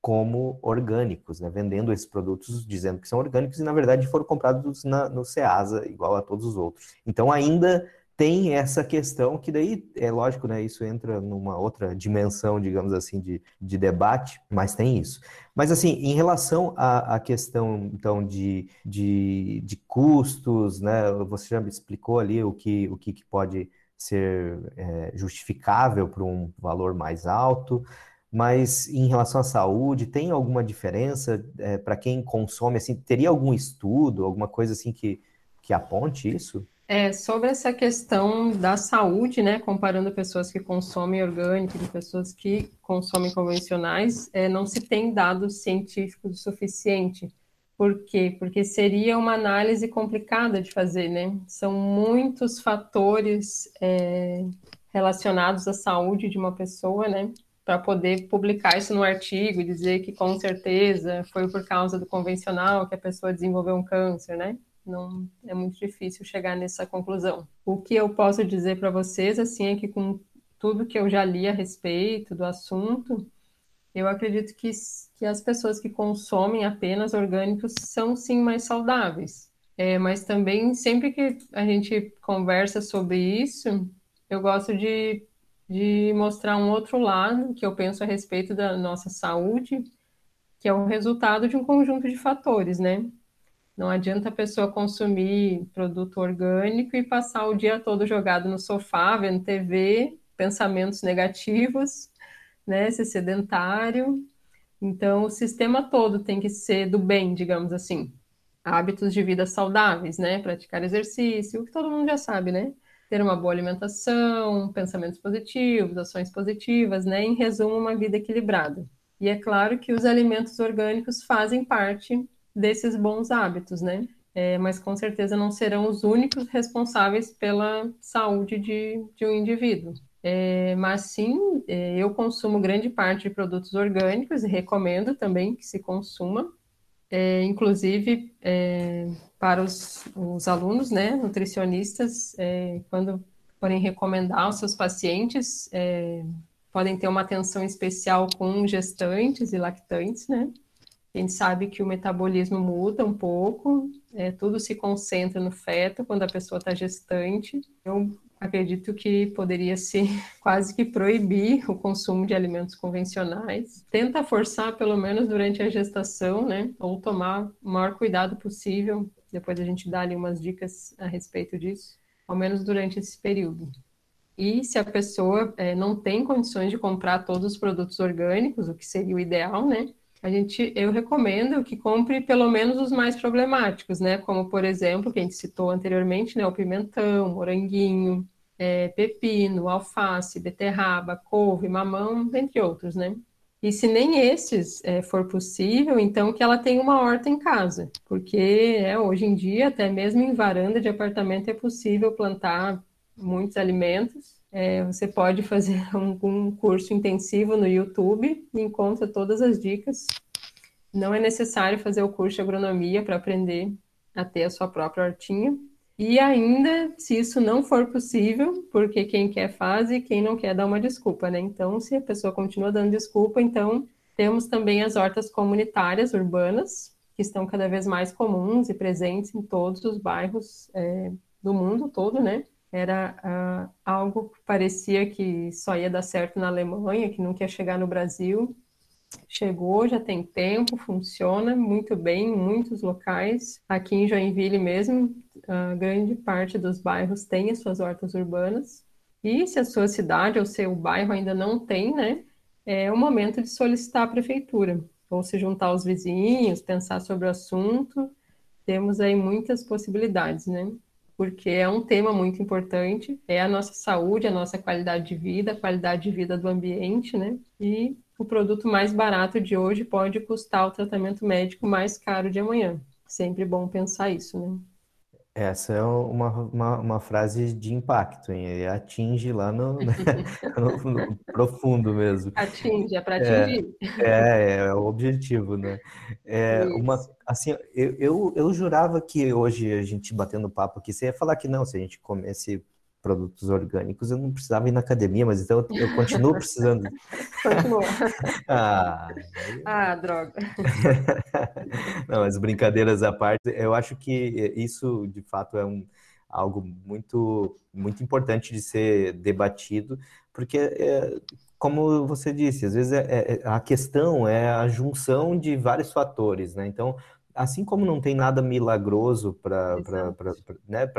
como orgânicos, né? vendendo esses produtos dizendo que são orgânicos e na verdade foram comprados na, no Ceasa, igual a todos os outros. Então ainda tem essa questão que daí, é lógico, né, isso entra numa outra dimensão, digamos assim, de, de debate, mas tem isso. Mas assim, em relação à, à questão, então, de, de, de custos, né, você já me explicou ali o que, o que, que pode ser é, justificável por um valor mais alto, mas em relação à saúde, tem alguma diferença é, para quem consome? Assim, teria algum estudo, alguma coisa assim que, que aponte isso? É, sobre essa questão da saúde, né, comparando pessoas que consomem orgânico e pessoas que consomem convencionais, é, não se tem dados científicos o suficiente por quê? Porque seria uma análise complicada de fazer, né? São muitos fatores é, relacionados à saúde de uma pessoa, né? Para poder publicar isso no artigo e dizer que com certeza foi por causa do convencional que a pessoa desenvolveu um câncer, né? Não é muito difícil chegar nessa conclusão. O que eu posso dizer para vocês, assim, é que com tudo que eu já li a respeito do assunto, eu acredito que, que as pessoas que consomem apenas orgânicos são sim mais saudáveis. É, mas também, sempre que a gente conversa sobre isso, eu gosto de, de mostrar um outro lado que eu penso a respeito da nossa saúde, que é o resultado de um conjunto de fatores, né? Não adianta a pessoa consumir produto orgânico e passar o dia todo jogado no sofá, vendo TV, pensamentos negativos, né, ser sedentário. Então, o sistema todo tem que ser do bem, digamos assim. Hábitos de vida saudáveis, né? Praticar exercício, o que todo mundo já sabe, né? Ter uma boa alimentação, pensamentos positivos, ações positivas, né? Em resumo, uma vida equilibrada. E é claro que os alimentos orgânicos fazem parte desses bons hábitos, né? É, mas com certeza não serão os únicos responsáveis pela saúde de, de um indivíduo. É, mas sim, é, eu consumo grande parte de produtos orgânicos e recomendo também que se consuma, é, inclusive é, para os, os, alunos, né, nutricionistas, é, quando forem recomendar aos seus pacientes, é, podem ter uma atenção especial com gestantes e lactantes, né? A gente sabe que o metabolismo muda um pouco, tudo se concentra no feto quando a pessoa está gestante. Eu acredito que poderia ser quase que proibir o consumo de alimentos convencionais. Tenta forçar, pelo menos durante a gestação, né? Ou tomar o maior cuidado possível. Depois a gente dá ali umas dicas a respeito disso, ao menos durante esse período. E se a pessoa é, não tem condições de comprar todos os produtos orgânicos, o que seria o ideal, né? A gente, eu recomendo que compre pelo menos os mais problemáticos, né? Como, por exemplo, que a gente citou anteriormente, né? O pimentão, moranguinho, é, pepino, alface, beterraba, couve, mamão, entre outros, né? E se nem esses é, for possível, então que ela tenha uma horta em casa, porque é, hoje em dia, até mesmo em varanda de apartamento, é possível plantar muitos alimentos é, você pode fazer um, um, curso intensivo no YouTube e encontra todas as dicas. Não é necessário fazer o curso de agronomia para aprender a ter a sua própria hortinha. E ainda, se isso não for possível, porque quem quer faz e quem não quer dá uma desculpa, né? Então, se a pessoa continua dando desculpa, então temos também as hortas comunitárias urbanas, que estão cada vez mais comuns e presentes em todos os bairros é, do mundo todo, né? Era uh, algo que parecia que só ia dar certo na Alemanha, que nunca ia chegar no Brasil. Chegou, já tem tempo, funciona muito bem em muitos locais. Aqui em Joinville mesmo, a grande parte dos bairros tem as suas hortas urbanas. E se a sua cidade ou seu bairro ainda não tem, né, é o momento de solicitar a prefeitura, ou se juntar aos vizinhos, pensar sobre o assunto temos aí muitas possibilidades, né? Porque é um tema muito importante, é a nossa saúde, a nossa qualidade de vida, a qualidade de vida do ambiente, né? E o produto mais barato de hoje pode custar o tratamento médico mais caro de amanhã. Sempre bom pensar isso, né? Essa é uma, uma, uma, frase de impacto, hein? Ele atinge lá no, né? no, no profundo mesmo. Atinge, é para atingir. É, é, é, o objetivo, né? É, uma, assim, eu, eu, eu jurava que hoje a gente batendo papo aqui, você ia falar que não, se a gente comesse produtos orgânicos, eu não precisava ir na academia, mas então eu, continuo precisando. Continua. ah, ah, droga. não, mas brincadeiras à parte, eu acho que isso de fato é um, algo muito, muito importante de ser debatido, porque é, como você disse, às vezes é, é, a questão é a junção de vários fatores, né? Então, assim como não tem nada milagroso para né,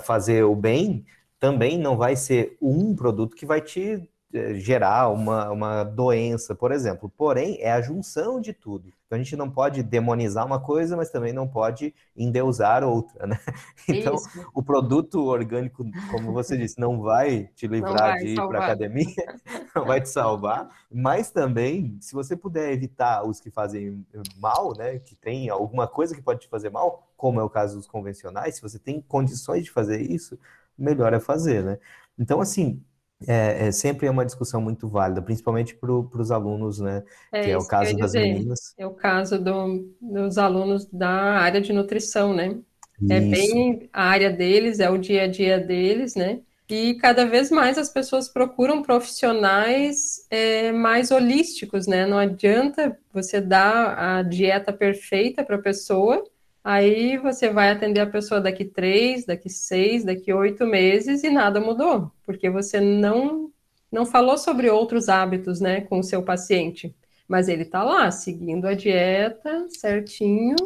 fazer o bem, também não vai ser um produto que vai te eh, gerar uma, uma doença, por exemplo. Porém, é a junção de tudo. Então a gente não pode demonizar uma coisa, mas também não pode endeusar outra, né? Então, Isso. o produto orgânico, como você disse, não vai te livrar vai de ir para a academia, não vai te salvar, mas também, se você puder evitar os que fazem mal, né, que tem alguma coisa que pode te fazer mal, como é o caso dos convencionais, se você tem condições de fazer isso, melhor é fazer, né? Então, assim, é, é sempre é uma discussão muito válida, principalmente para os alunos, né? É que é o caso das dizer. meninas. É o caso do, dos alunos da área de nutrição, né? Isso. É bem a área deles, é o dia a dia deles, né? E cada vez mais as pessoas procuram profissionais é, mais holísticos, né? Não adianta você dar a dieta perfeita para a pessoa Aí você vai atender a pessoa daqui três, daqui seis, daqui oito meses e nada mudou, porque você não não falou sobre outros hábitos, né, com o seu paciente. Mas ele está lá, seguindo a dieta certinho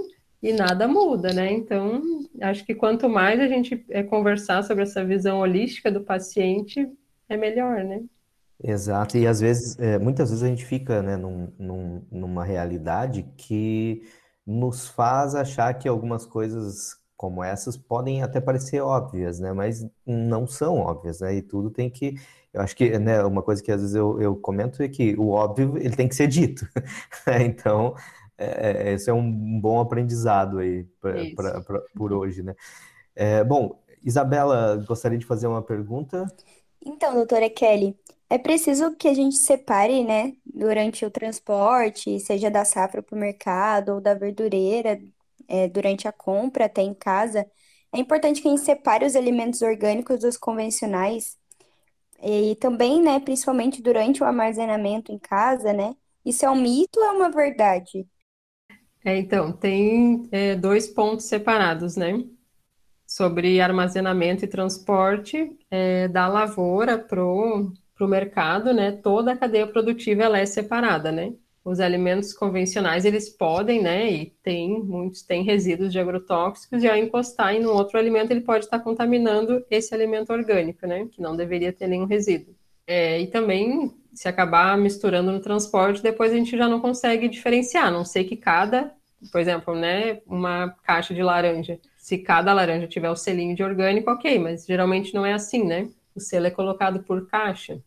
e nada muda, né? Então, acho que quanto mais a gente é, conversar sobre essa visão holística do paciente, é melhor, né? Exato, e às vezes, é, muitas vezes a gente fica, né, num, num, numa realidade que nos faz achar que algumas coisas como essas podem até parecer óbvias, né? Mas não são óbvias, né? E tudo tem que. Eu acho que né, uma coisa que às vezes eu, eu comento é que o óbvio ele tem que ser dito. então, é, é, esse é um bom aprendizado aí pra, pra, por hoje, né? É, bom, Isabela, gostaria de fazer uma pergunta. Então, doutora Kelly, é preciso que a gente separe, né, durante o transporte, seja da safra para o mercado ou da verdureira, é, durante a compra até em casa. É importante que a gente separe os alimentos orgânicos dos convencionais e também, né, principalmente durante o armazenamento em casa, né? Isso é um mito ou é uma verdade? É, então, tem é, dois pontos separados, né? Sobre armazenamento e transporte é, da lavoura pro para o mercado, né, toda a cadeia produtiva ela é separada, né? Os alimentos convencionais, eles podem, né, e tem, muitos têm resíduos de agrotóxicos, e ao encostar em um outro alimento, ele pode estar contaminando esse alimento orgânico, né, que não deveria ter nenhum resíduo. É, e também, se acabar misturando no transporte, depois a gente já não consegue diferenciar, não sei que cada, por exemplo, né, uma caixa de laranja, se cada laranja tiver o selinho de orgânico, ok, mas geralmente não é assim, né? O selo é colocado por caixa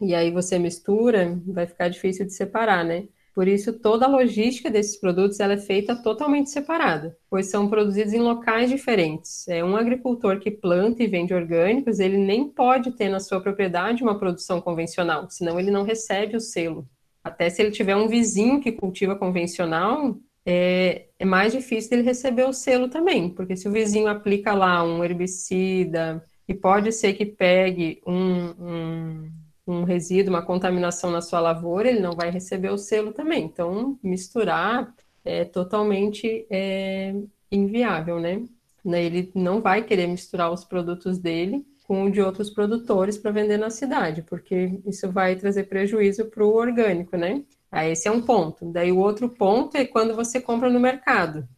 e aí você mistura, vai ficar difícil de separar, né? Por isso, toda a logística desses produtos ela é feita totalmente separada, pois são produzidos em locais diferentes. É um agricultor que planta e vende orgânicos, ele nem pode ter na sua propriedade uma produção convencional, senão ele não recebe o selo. Até se ele tiver um vizinho que cultiva convencional, é, é mais difícil ele receber o selo também, porque se o vizinho aplica lá um herbicida, e pode ser que pegue um, um um resíduo, uma contaminação na sua lavoura, ele não vai receber o selo também. Então, misturar é totalmente é, inviável, né? né? Ele não vai querer misturar os produtos dele com o de outros produtores para vender na cidade, porque isso vai trazer prejuízo para o orgânico, né? Aí esse é um ponto. Daí o outro ponto é quando você compra no mercado.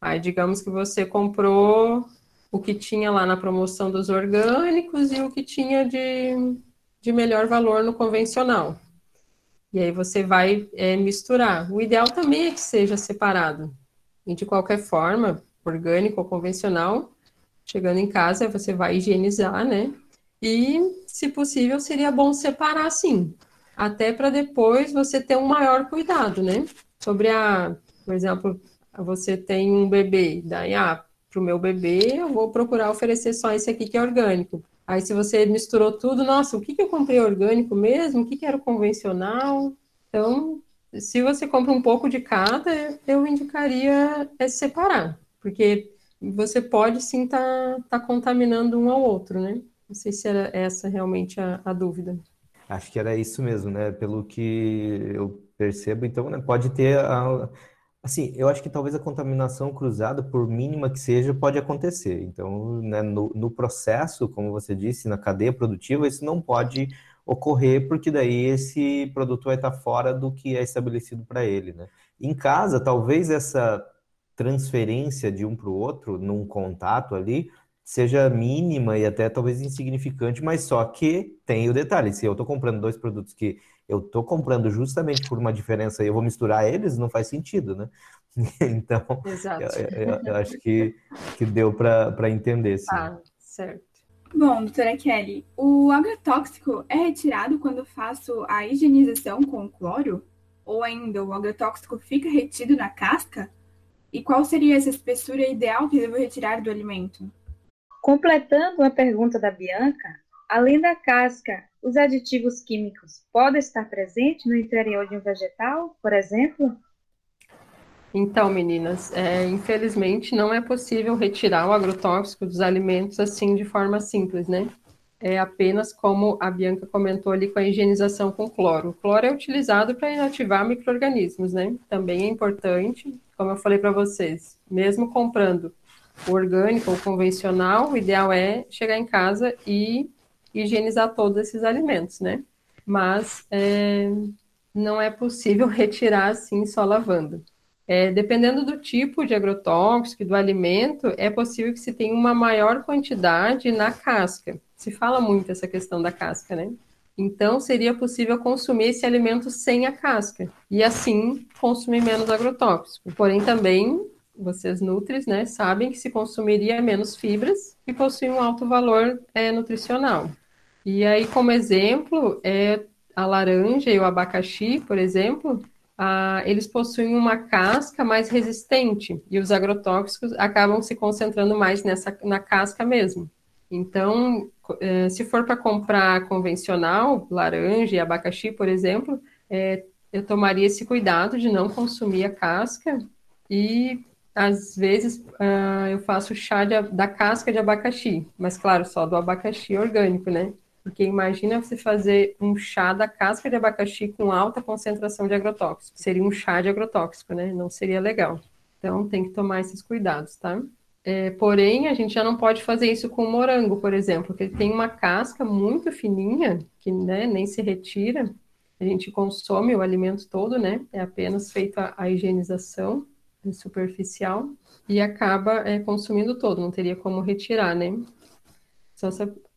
Aí digamos que você comprou o que tinha lá na promoção dos orgânicos e o que tinha de de melhor valor no convencional. E aí você vai é, misturar. O ideal também é que seja separado. E de qualquer forma, orgânico ou convencional. Chegando em casa, você vai higienizar, né? E, se possível, seria bom separar sim, até para depois você ter um maior cuidado, né? Sobre a, por exemplo, você tem um bebê, daí, ah, para o meu bebê, eu vou procurar oferecer só esse aqui que é orgânico. Aí, se você misturou tudo, nossa, o que, que eu comprei orgânico mesmo? O que, que era convencional? Então, se você compra um pouco de cada, eu indicaria é separar, porque você pode sim estar tá, tá contaminando um ao outro, né? Não sei se era essa realmente a, a dúvida. Acho que era isso mesmo, né? Pelo que eu percebo, então, né, pode ter a, assim, eu acho que talvez a contaminação cruzada, por mínima que seja, pode acontecer. Então, né, no, no processo, como você disse, na cadeia produtiva, isso não pode ocorrer, porque daí esse produto vai estar fora do que é estabelecido para ele, né? Em casa, talvez essa transferência de um para o outro, num contato ali, seja mínima e até talvez insignificante, mas só que tem o detalhe, se eu estou comprando dois produtos que eu estou comprando justamente por uma diferença e eu vou misturar eles, não faz sentido, né? Então, eu, eu, eu, acho que, que deu para entender, sim. Ah, certo. Bom, doutora Kelly, o agrotóxico é retirado quando faço a higienização com cloro? Ou ainda, o agrotóxico fica retido na casca? E qual seria essa espessura ideal que devo retirar do alimento? Completando a pergunta da Bianca, além da casca, os aditivos químicos podem estar presentes no interior de um vegetal, por exemplo? Então, meninas, é, infelizmente não é possível retirar o agrotóxico dos alimentos assim de forma simples, né? É apenas como a Bianca comentou ali com a higienização com cloro. O cloro é utilizado para inativar micro-organismos, né? Também é importante, como eu falei para vocês, mesmo comprando orgânico ou convencional, o ideal é chegar em casa e higienizar todos esses alimentos, né? Mas é, não é possível retirar assim só lavando. É, dependendo do tipo de agrotóxico do alimento, é possível que se tenha uma maior quantidade na casca. Se fala muito essa questão da casca, né? Então, seria possível consumir esse alimento sem a casca e assim consumir menos agrotóxico. Porém, também vocês nutris, né, sabem que se consumiria menos fibras e possui um alto valor é, nutricional. E aí, como exemplo, é a laranja e o abacaxi, por exemplo, a, eles possuem uma casca mais resistente e os agrotóxicos acabam se concentrando mais nessa na casca mesmo. Então, é, se for para comprar convencional, laranja e abacaxi, por exemplo, é, eu tomaria esse cuidado de não consumir a casca e às vezes uh, eu faço chá de, da casca de abacaxi, mas claro, só do abacaxi orgânico, né? Porque imagina você fazer um chá da casca de abacaxi com alta concentração de agrotóxico. Seria um chá de agrotóxico, né? Não seria legal. Então tem que tomar esses cuidados, tá? É, porém, a gente já não pode fazer isso com morango, por exemplo, porque ele tem uma casca muito fininha, que né, nem se retira. A gente consome o alimento todo, né? É apenas feita a higienização superficial e acaba é, consumindo todo, não teria como retirar, né? Só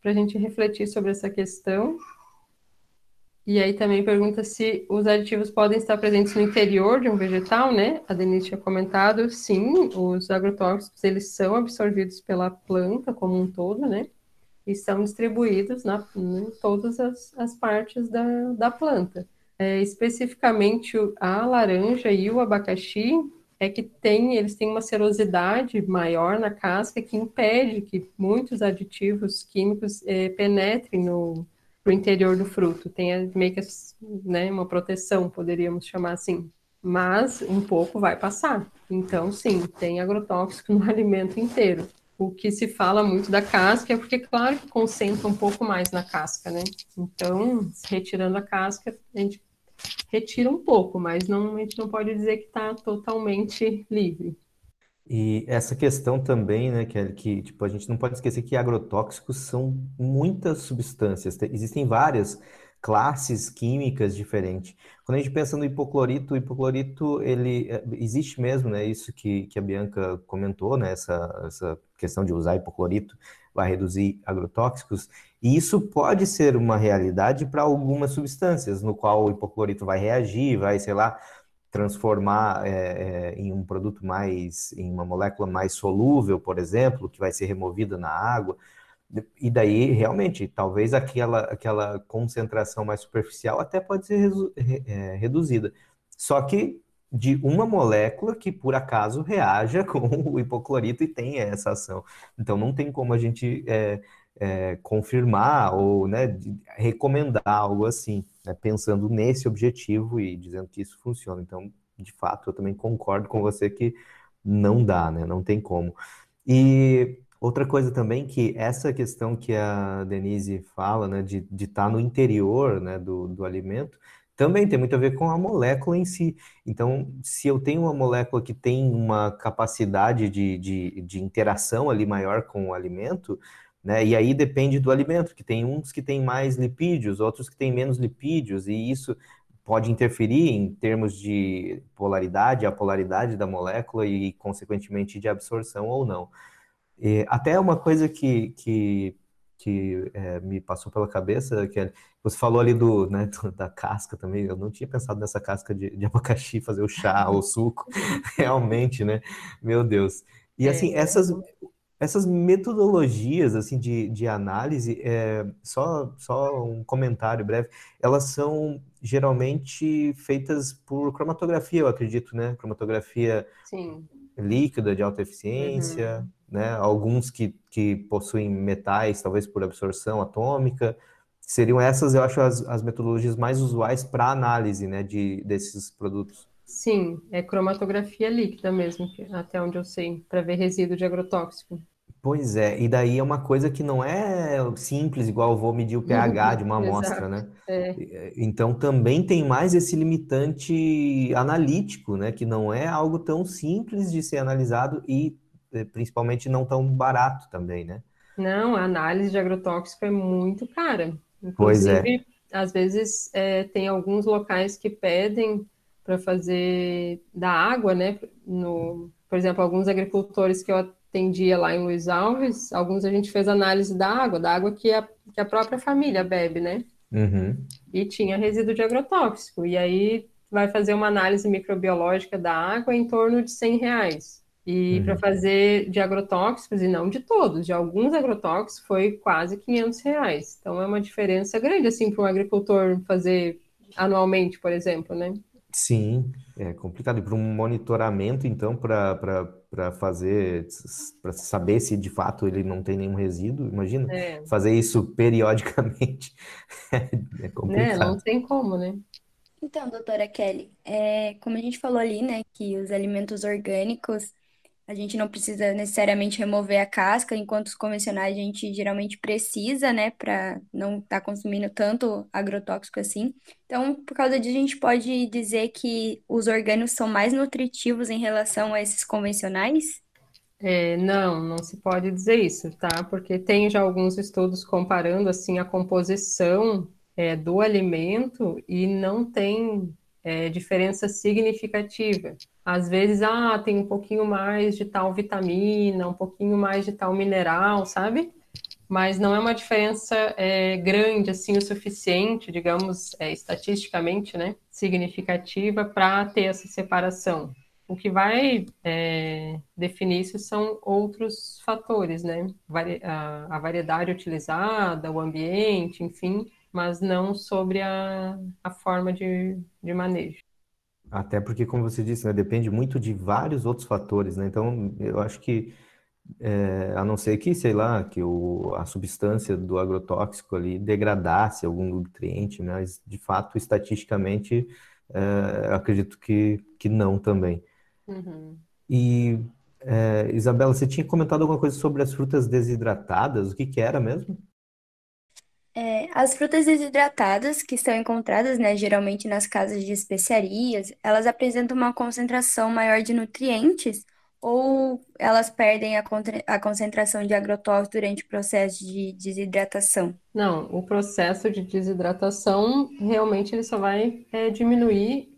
para a gente refletir sobre essa questão. E aí também pergunta se os aditivos podem estar presentes no interior de um vegetal, né? A Denise tinha comentado, sim, os agrotóxicos, eles são absorvidos pela planta como um todo, né? E são distribuídos na, em todas as, as partes da, da planta. É, especificamente a laranja e o abacaxi, é que tem, eles têm uma serosidade maior na casca que impede que muitos aditivos químicos é, penetrem no, no interior do fruto. Tem meio que né, uma proteção, poderíamos chamar assim. Mas um pouco vai passar. Então, sim, tem agrotóxico no alimento inteiro. O que se fala muito da casca é porque, claro, que concentra um pouco mais na casca, né? Então, retirando a casca, a gente retira um pouco, mas não, a gente não pode dizer que está totalmente livre. E essa questão também, né, é que tipo, a gente não pode esquecer que agrotóxicos são muitas substâncias, existem várias classes químicas diferentes. Quando a gente pensa no hipoclorito, o hipoclorito, ele é, existe mesmo, né, isso que, que a Bianca comentou, né, essa, essa questão de usar hipoclorito vai reduzir agrotóxicos, e isso pode ser uma realidade para algumas substâncias, no qual o hipoclorito vai reagir, vai, sei lá, transformar é, é, em um produto mais, em uma molécula mais solúvel, por exemplo, que vai ser removida na água. E daí, realmente, talvez aquela, aquela concentração mais superficial até pode ser é, reduzida. Só que de uma molécula que, por acaso, reaja com o hipoclorito e tem essa ação. Então, não tem como a gente é, é, confirmar ou né, recomendar algo assim, né, pensando nesse objetivo e dizendo que isso funciona. Então, de fato, eu também concordo com você que não dá, né, não tem como. E outra coisa também que essa questão que a Denise fala, né, de estar tá no interior, né, do, do alimento, também tem muito a ver com a molécula em si. Então, se eu tenho uma molécula que tem uma capacidade de, de, de interação ali maior com o alimento, né? E aí depende do alimento, que tem uns que têm mais lipídios, outros que têm menos lipídios, e isso pode interferir em termos de polaridade, a polaridade da molécula e, consequentemente, de absorção ou não. E até uma coisa que, que, que é, me passou pela cabeça, que é, você falou ali do, né, da casca também, eu não tinha pensado nessa casca de, de abacaxi, fazer o chá ou suco, realmente, né? Meu Deus. E assim, é, essas, essas metodologias assim de, de análise, é, só, só um comentário breve, elas são geralmente feitas por cromatografia, eu acredito, né? Cromatografia Sim. líquida de alta eficiência, uhum. né? Alguns que, que possuem metais, talvez por absorção atômica. Seriam essas, eu acho, as, as metodologias mais usuais para análise né, de, desses produtos. Sim, é cromatografia líquida mesmo, até onde eu sei, para ver resíduo de agrotóxico. Pois é, e daí é uma coisa que não é simples, igual eu vou medir o pH de uma amostra, né? É. Então também tem mais esse limitante analítico, né? Que não é algo tão simples de ser analisado e eh, principalmente não tão barato também, né? Não, a análise de agrotóxico é muito cara. Pois é. Inclusive, às vezes é, tem alguns locais que pedem para fazer da água, né? No, por exemplo, alguns agricultores que eu atendia lá em Luiz Alves, alguns a gente fez análise da água, da água que a, que a própria família bebe, né? Uhum. E tinha resíduo de agrotóxico. E aí vai fazer uma análise microbiológica da água em torno de 100 reais. E uhum. para fazer de agrotóxicos, e não de todos, de alguns agrotóxicos, foi quase 500 reais. Então é uma diferença grande, assim, para um agricultor fazer anualmente, por exemplo, né? Sim, é complicado. E para um monitoramento, então, para fazer, para saber se de fato ele não tem nenhum resíduo, imagina, É, fazer isso periodicamente é né? complicado. Não tem como, né? Então, doutora Kelly, é, como a gente falou ali, né, que os alimentos orgânicos A gente não precisa necessariamente remover a casca, enquanto os convencionais a gente geralmente precisa, né, para não estar consumindo tanto agrotóxico assim. Então, por causa disso, a gente pode dizer que os orgânicos são mais nutritivos em relação a esses convencionais? É, não, não se pode dizer isso, tá? Porque tem já alguns estudos comparando assim a composição é, do alimento e não tem é, diferença significativa. Às vezes, ah, tem um pouquinho mais de tal vitamina, um pouquinho mais de tal mineral, sabe? Mas não é uma diferença é, grande, assim, o suficiente, digamos, é, estatisticamente, né, significativa para ter essa separação. O que vai é, definir isso são outros fatores, né? A variedade utilizada, o ambiente, enfim, mas não sobre a, a forma de, de manejo. Até porque, como você disse, né, depende muito de vários outros fatores, né? Então, eu acho que, é, a não ser que, sei lá, que o, a substância do agrotóxico ali degradasse algum nutriente, né? mas, de fato, estatisticamente, é, acredito que, que não também. Uhum. E, é, Isabela, você tinha comentado alguma coisa sobre as frutas desidratadas, o que que era mesmo? É, as frutas desidratadas, que são encontradas, né, geralmente nas casas de especiarias, elas apresentam uma concentração maior de nutrientes ou elas perdem a, contra- a concentração de agrotóxicos durante o processo de desidratação? Não, o processo de desidratação realmente ele só vai é, diminuir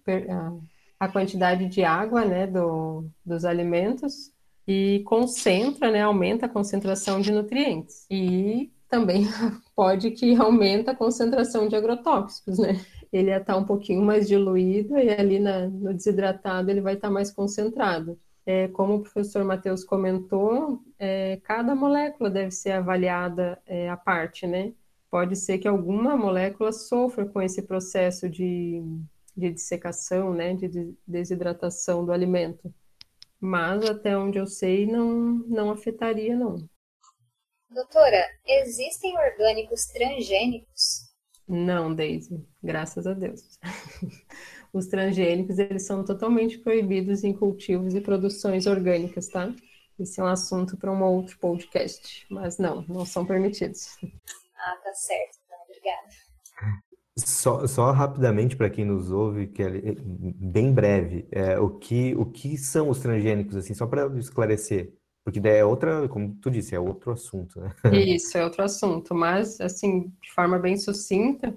a quantidade de água, né, do, dos alimentos e concentra, né, aumenta a concentração de nutrientes. E também pode que aumenta a concentração de agrotóxicos, né? ele ia estar um pouquinho mais diluído e ali na, no desidratado ele vai estar mais concentrado. É, como o professor Matheus comentou, é, cada molécula deve ser avaliada é, à parte, né? Pode ser que alguma molécula sofra com esse processo de, de dissecação, né, de desidratação do alimento. Mas até onde eu sei, não, não afetaria, não. Doutora, existem orgânicos transgênicos? Não, Daisy, graças a Deus. Os transgênicos, eles são totalmente proibidos em cultivos e produções orgânicas, tá? Esse é um assunto para um outro podcast, mas não, não são permitidos. Ah, tá certo, então, obrigada. Só, só rapidamente para quem nos ouve, que é bem breve, é, o que o que são os transgênicos assim, só para esclarecer, porque é outra, como tu disse, é outro assunto, né? Isso, é outro assunto, mas assim, de forma bem sucinta,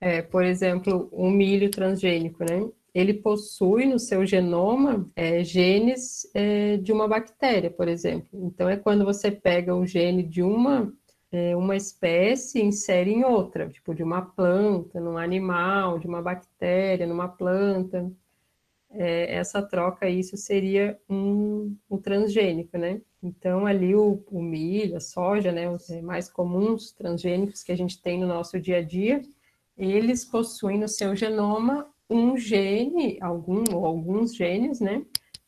é, por exemplo, o milho transgênico, né? Ele possui no seu genoma é, genes é, de uma bactéria, por exemplo. Então, é quando você pega o gene de uma, é, uma espécie e insere em outra, tipo de uma planta, num animal, de uma bactéria, numa planta é, essa troca, isso seria um, um transgênico, né? Então, ali o, o, milho, a soja, né, os mais comuns transgênicos que a gente tem no nosso dia a dia, eles possuem no seu genoma um gene, algum ou alguns genes, né,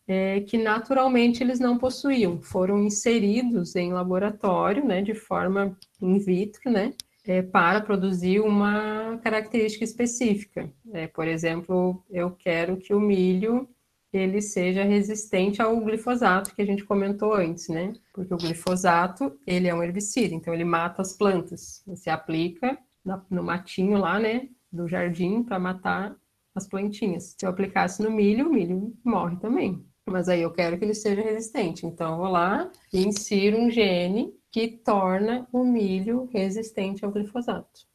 é, que naturalmente eles não possuíam, foram inseridos em laboratório, né, de forma in vitro, né, é, para produzir uma característica específica. É, por exemplo, eu quero que o milho ele seja resistente ao glifosato que a gente comentou antes, né? Porque o glifosato ele é um herbicida, então ele mata as plantas. Você aplica no matinho lá, né, do jardim para matar as plantinhas. Se eu aplicasse no milho, o milho morre também. Mas aí eu quero que ele seja resistente. Então eu vou lá e insiro um gene que torna o milho resistente ao glifosato.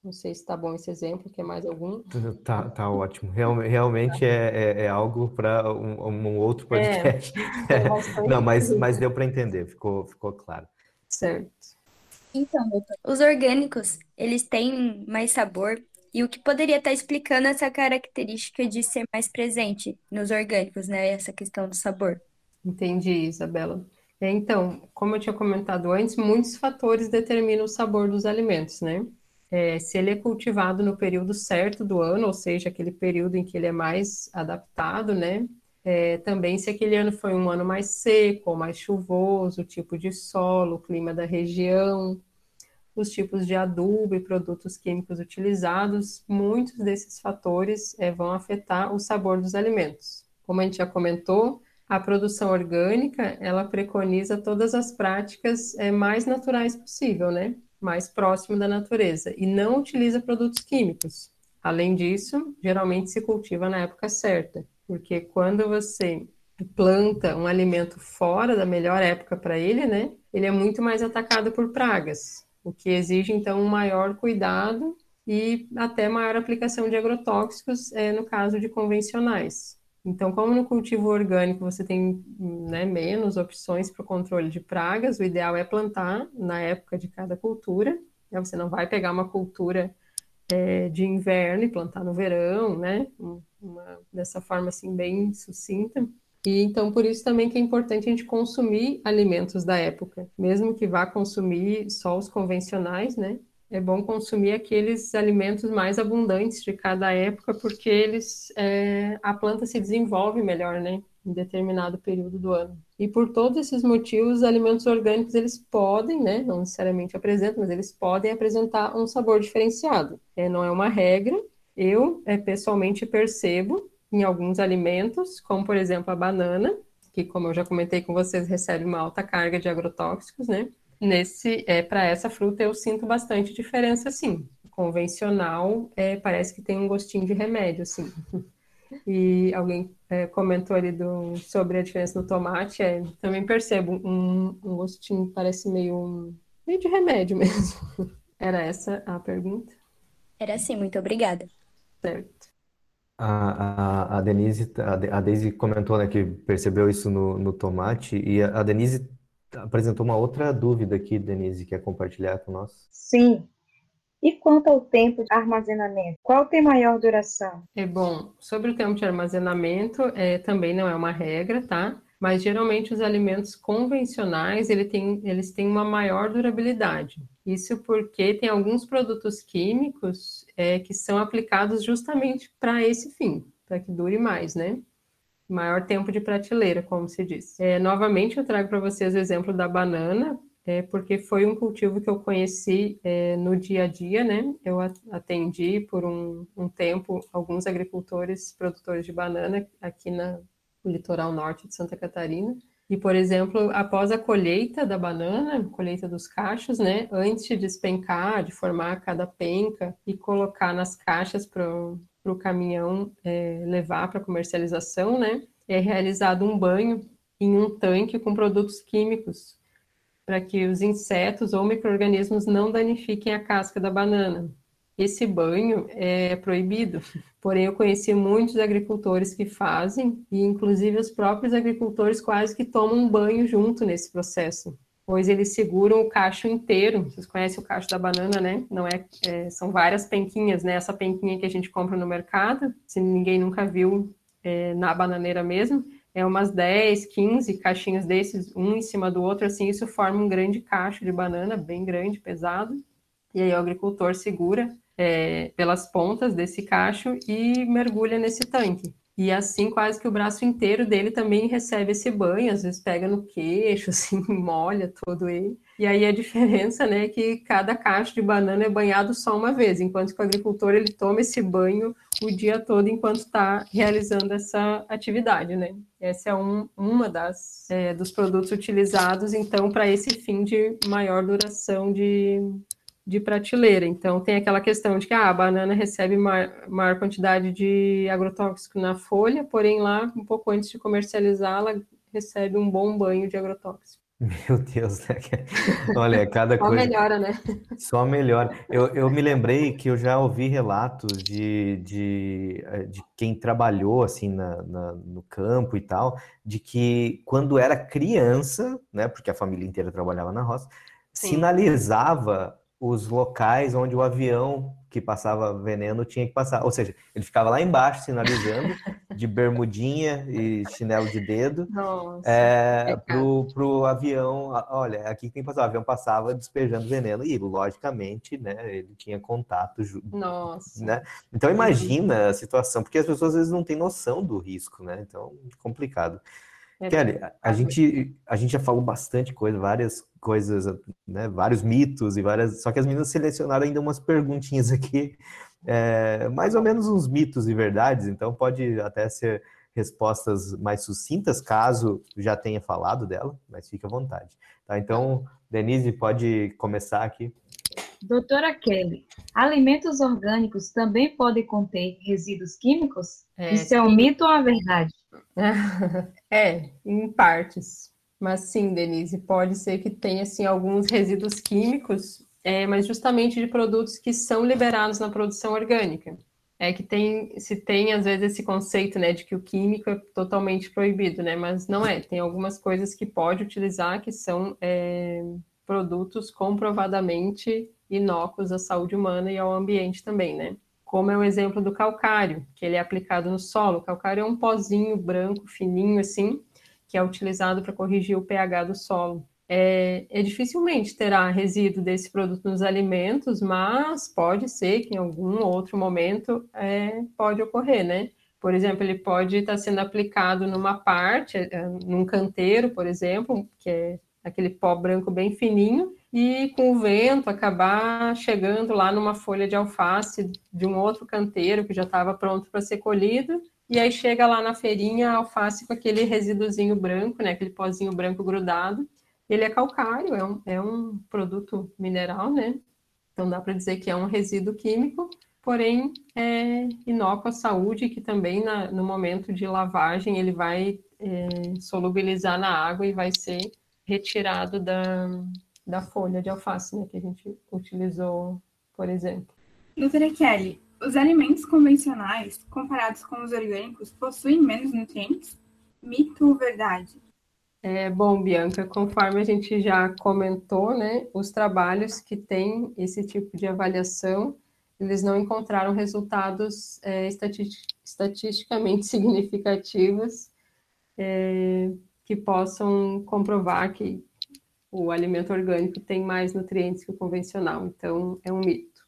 Não sei se está bom esse exemplo, quer mais algum? Tá, tá ótimo. Real, realmente é, é, é algo para um, um, outro podcast. É, Não, mas, mas deu para entender, ficou, ficou claro. Certo. Então, doutor, os orgânicos, eles têm mais sabor e o que poderia estar tá explicando essa característica de ser mais presente nos orgânicos, né? Essa questão do sabor. Entendi, Isabela. É, então, como eu tinha comentado antes, muitos fatores determinam o sabor dos alimentos, né? É, se ele é cultivado no período certo do ano, ou seja, aquele período em que ele é mais adaptado, né? É, também se aquele ano foi um ano mais seco ou mais chuvoso, o tipo de solo, o clima da região, os tipos de adubo e produtos químicos utilizados, muitos desses fatores é, vão afetar o sabor dos alimentos. Como a gente já comentou, a produção orgânica, ela preconiza todas as práticas é, mais naturais possível, né? Mais próximo da natureza e não utiliza produtos químicos. Além disso, geralmente se cultiva na época certa, porque quando você planta um alimento fora da melhor época para ele, né? Ele é muito mais atacado por pragas, o que exige então um maior cuidado e até maior aplicação de agrotóxicos é, no caso de convencionais. Então, como no cultivo orgânico você tem né, menos opções para o controle de pragas, o ideal é plantar na época de cada cultura. Né? Você não vai pegar uma cultura é, de inverno e plantar no verão, né? Uma, dessa forma assim bem sucinta. E então por isso também que é importante a gente consumir alimentos da época, mesmo que vá consumir só os convencionais, né? É bom consumir aqueles alimentos mais abundantes de cada época, porque eles é, a planta se desenvolve melhor, né, em determinado período do ano. E por todos esses motivos, os alimentos orgânicos eles podem, né, não necessariamente apresentam, mas eles podem apresentar um sabor diferenciado. É, não é uma regra. Eu é, pessoalmente percebo em alguns alimentos, como por exemplo a banana, que como eu já comentei com vocês, recebe uma alta carga de agrotóxicos, né? Nesse, é, para essa fruta eu sinto bastante diferença, sim. Convencional, é, parece que tem um gostinho de remédio, sim. E alguém é, comentou ali do, sobre a diferença no tomate, é, também percebo um, um gostinho, parece meio, meio de remédio mesmo. Era essa a pergunta? Era sim, muito obrigada. Certo. A, a, a Denise, a, a Daisy comentou né, que percebeu isso no, no tomate, e a, a Denise apresentou uma outra dúvida aqui, Denise, quer compartilhar com nós? Sim. E quanto ao tempo de armazenamento, qual tem maior duração? É bom, sobre o tempo de armazenamento, é, também não é uma regra, tá? Mas geralmente os alimentos convencionais ele tem, eles têm uma maior durabilidade. Isso porque tem alguns produtos químicos é, que são aplicados justamente para esse fim, para que dure mais, né? Maior tempo de prateleira, como se diz. É, novamente, eu trago para vocês o exemplo da banana, é, porque foi um cultivo que eu conheci é, no dia a dia, né? Eu atendi por um, um, tempo alguns agricultores, produtores de banana aqui na, no litoral norte de Santa Catarina. E, por exemplo, após a colheita da banana, colheita dos cachos, né? Antes de despencar, de formar cada penca e colocar nas caixas para o caminhão é, levar para comercialização, né? É realizado um banho em um tanque com produtos químicos para que os insetos ou micro-organismos não danifiquem a casca da banana. Esse banho é proibido, porém eu conheci muitos agricultores que fazem, e inclusive os próprios agricultores quase que tomam um banho junto nesse processo, pois eles seguram o cacho inteiro. Vocês conhecem o cacho da banana, né? Não é, é são várias penquinhas, né? Essa penquinha que a gente compra no mercado, se ninguém nunca viu é, na bananeira mesmo, é umas 10, 15 caixinhas desses, um em cima do outro, assim, isso forma um grande cacho de banana, bem grande, pesado. E aí o agricultor segura é, pelas pontas desse cacho e mergulha nesse tanque. E assim, quase que o braço inteiro dele também recebe esse banho, às vezes pega no queixo, assim, molha todo ele. E aí a diferença, né, é que cada cacho de banana é banhado só uma vez, enquanto que o agricultor ele toma esse banho o dia todo enquanto está realizando essa atividade, né? Essa é um, uma das é, dos produtos utilizados, então, para esse fim de maior duração de, de prateleira. Então, tem aquela questão de que ah, a banana recebe maior, maior quantidade de agrotóxico na folha, porém lá, um pouco antes de comercializá-la, recebe um bom banho de agrotóxico. Meu Deus, né? Olha, cada Só coisa. melhora, né? Só melhora. Eu, eu me lembrei que eu já ouvi relatos de, de, eh, de quem trabalhou assim na, na, no campo e tal, de que quando era criança, né? Porque a família inteira trabalhava na roça, Sim. sinalizava os locais onde o avião que passava veneno tinha que passar. Ou seja, ele ficava lá embaixo sinalizando, de bermudinha e chinelo de dedo, é, é pro, pro avião. Olha, aqui tem que passar. O avião passava despejando veneno e, logicamente, né, ele tinha contato. Nossa. Né? Então, imagina a situação, porque as pessoas às vezes não têm noção do risco, né? Então, complicado. É Kelly, a, a, gente, a gente já falou bastante coisa, várias coisas, né, vários mitos e várias. Só que as meninas selecionaram ainda umas perguntinhas aqui, é, mais ou menos uns mitos e verdades, então pode até ser respostas mais sucintas, caso já tenha falado dela, mas fique à vontade. Tá? Então, Denise, pode começar aqui. Doutora Kelly, alimentos orgânicos também podem conter resíduos químicos? É, Isso é um mito ou uma verdade? É, em partes. Mas sim, Denise, pode ser que tenha assim, alguns resíduos químicos, é, mas justamente de produtos que são liberados na produção orgânica. É que tem, se tem às vezes esse conceito, né, de que o químico é totalmente proibido, né, mas não é. Tem algumas coisas que pode utilizar que são é, produtos comprovadamente inócuos à saúde humana e ao ambiente também, né? Como é o exemplo do calcário, que ele é aplicado no solo. O calcário é um pozinho branco, fininho assim, que é utilizado para corrigir o pH do solo. É, é, dificilmente terá resíduo desse produto nos alimentos, mas pode ser que em algum outro momento é, pode ocorrer, né? Por exemplo, ele pode estar sendo aplicado numa parte, é, num canteiro, por exemplo, que é aquele pó branco bem fininho, e com o vento acabar chegando lá numa folha de alface de um outro canteiro que já estava pronto para ser colhido, e aí chega lá na feirinha a alface com aquele resíduozinho branco, né, aquele pozinho branco grudado. Ele é calcário, é um, é um produto mineral, né? Então dá para dizer que é um resíduo químico, porém é inócuo à saúde, que também na, no momento de lavagem ele vai é, solubilizar na água e vai ser retirado da, da folha de alface, né, que a gente utilizou, por exemplo. Doutora Kelly, os alimentos convencionais, comparados com os orgânicos, possuem menos nutrientes? Mito ou verdade? É, bom, Bianca, conforme a gente já comentou, né, os trabalhos que têm esse tipo de avaliação, eles não encontraram resultados é, estatisticamente significativos é, que possam comprovar que o alimento orgânico tem mais nutrientes que o convencional. Então, é um mito.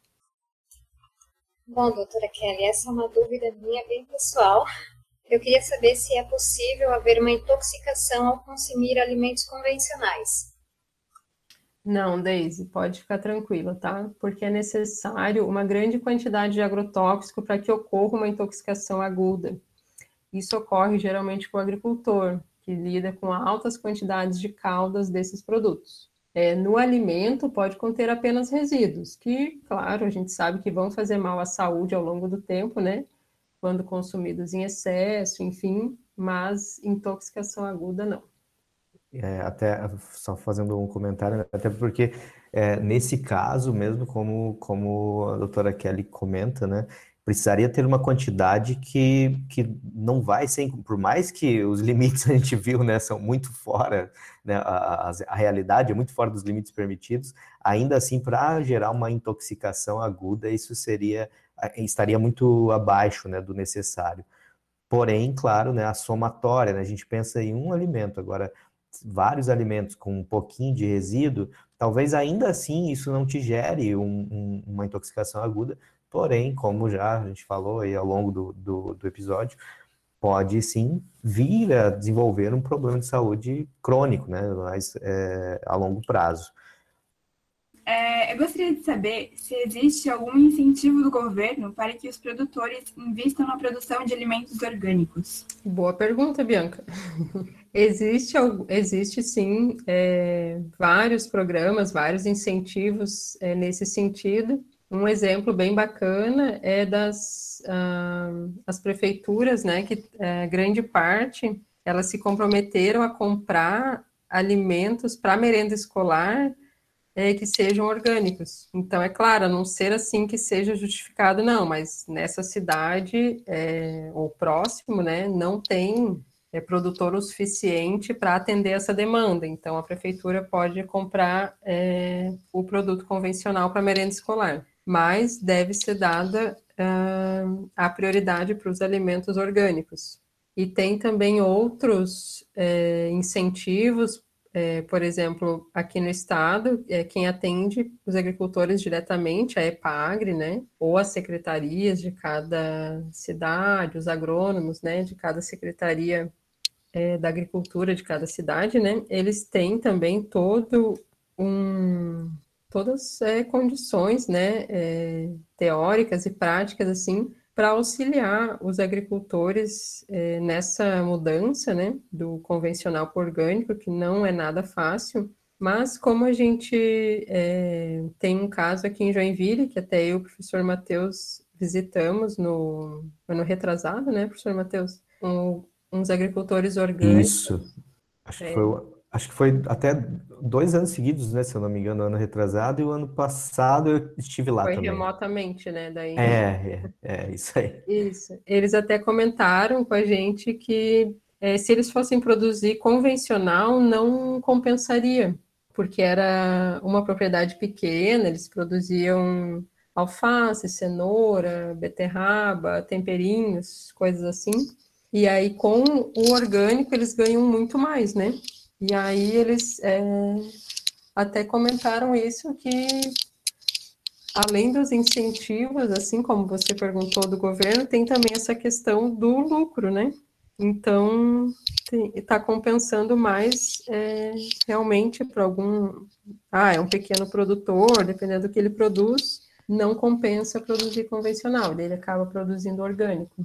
Bom, doutora Kelly, essa é uma dúvida minha bem pessoal. Eu queria saber se é possível haver uma intoxicação ao consumir alimentos convencionais. Não, Daisy, pode ficar tranquila, tá? Porque é necessário uma grande quantidade de agrotóxico para que ocorra uma intoxicação aguda. Isso ocorre geralmente com o agricultor, que lida com altas quantidades de caldas desses produtos. É, no alimento pode conter apenas resíduos, que, claro, a gente sabe que vão fazer mal à saúde ao longo do tempo, né? Quando consumidos em excesso, enfim, mas intoxicação aguda não. É, até só fazendo um comentário, até porque é, nesse caso mesmo, como, como a doutora Kelly comenta, né, precisaria ter uma quantidade que, que não vai ser, por mais que os limites a gente viu, né, são muito fora, né, a, a, realidade é muito fora dos limites permitidos, ainda assim, para gerar uma intoxicação aguda, isso seria, estaria muito abaixo, né, do necessário. Porém, claro, né, a somatória, né, a gente pensa em um alimento, agora, vários alimentos com um pouquinho de resíduo, talvez ainda assim isso não te gere um, um, uma intoxicação aguda, Porém, como já a gente falou aí ao longo do, do, do episódio, pode sim vir a desenvolver um problema de saúde crônico, né, mas é, a longo prazo. É, eu gostaria de saber se existe algum incentivo do governo para que os produtores invistam na produção de alimentos orgânicos. Boa pergunta, Bianca. existe, existe sim é, vários programas, vários incentivos é, nesse sentido. Um exemplo bem bacana é das uh, as prefeituras, né, que uh, grande parte elas se comprometeram a comprar alimentos para merenda escolar é, que sejam orgânicos. Então, é claro, a não ser assim que seja justificado, não, mas nessa cidade é, ou próximo, né, não tem é, produtor o suficiente para atender essa demanda. Então, a prefeitura pode comprar é, o produto convencional para merenda escolar mas deve ser dada uh, a prioridade para os alimentos orgânicos. E tem também outros é, incentivos, é, por exemplo, aqui no estado, é, quem atende os agricultores diretamente, a EPAGRE, né, ou as secretarias de cada cidade, os agrônomos, né, de cada secretaria da agricultura de cada cidade, né, eles têm também todo um, todas é, condições né, é, teóricas e práticas assim para auxiliar os agricultores é, nessa mudança né, do convencional para o orgânico, que não é nada fácil. Mas como a gente é, tem um caso aqui em Joinville, que até eu e o professor Matheus visitamos no ano retrasado, né, professor Matheus? Um, uns agricultores orgânicos. Isso. Acho que é. foi acho que foi até dois anos seguidos, né? Se eu não me engano, ano retrasado, e o ano passado eu estive lá foi também. remotamente, né? Daí... É, é, é, isso aí. Isso. Eles até comentaram com a gente que é, se eles fossem produzir convencional, não compensaria, porque era uma propriedade pequena, eles produziam alface, cenoura, beterraba, temperinhos, coisas assim. E aí, com o orgânico, eles ganham muito mais, né? E aí eles é, até comentaram isso que além dos incentivos, assim como você perguntou do governo, tem também essa questão do lucro, né? Então está compensando mais é, realmente para algum. Ah, é um pequeno produtor, dependendo do que ele produz, não compensa produzir convencional, ele acaba produzindo orgânico.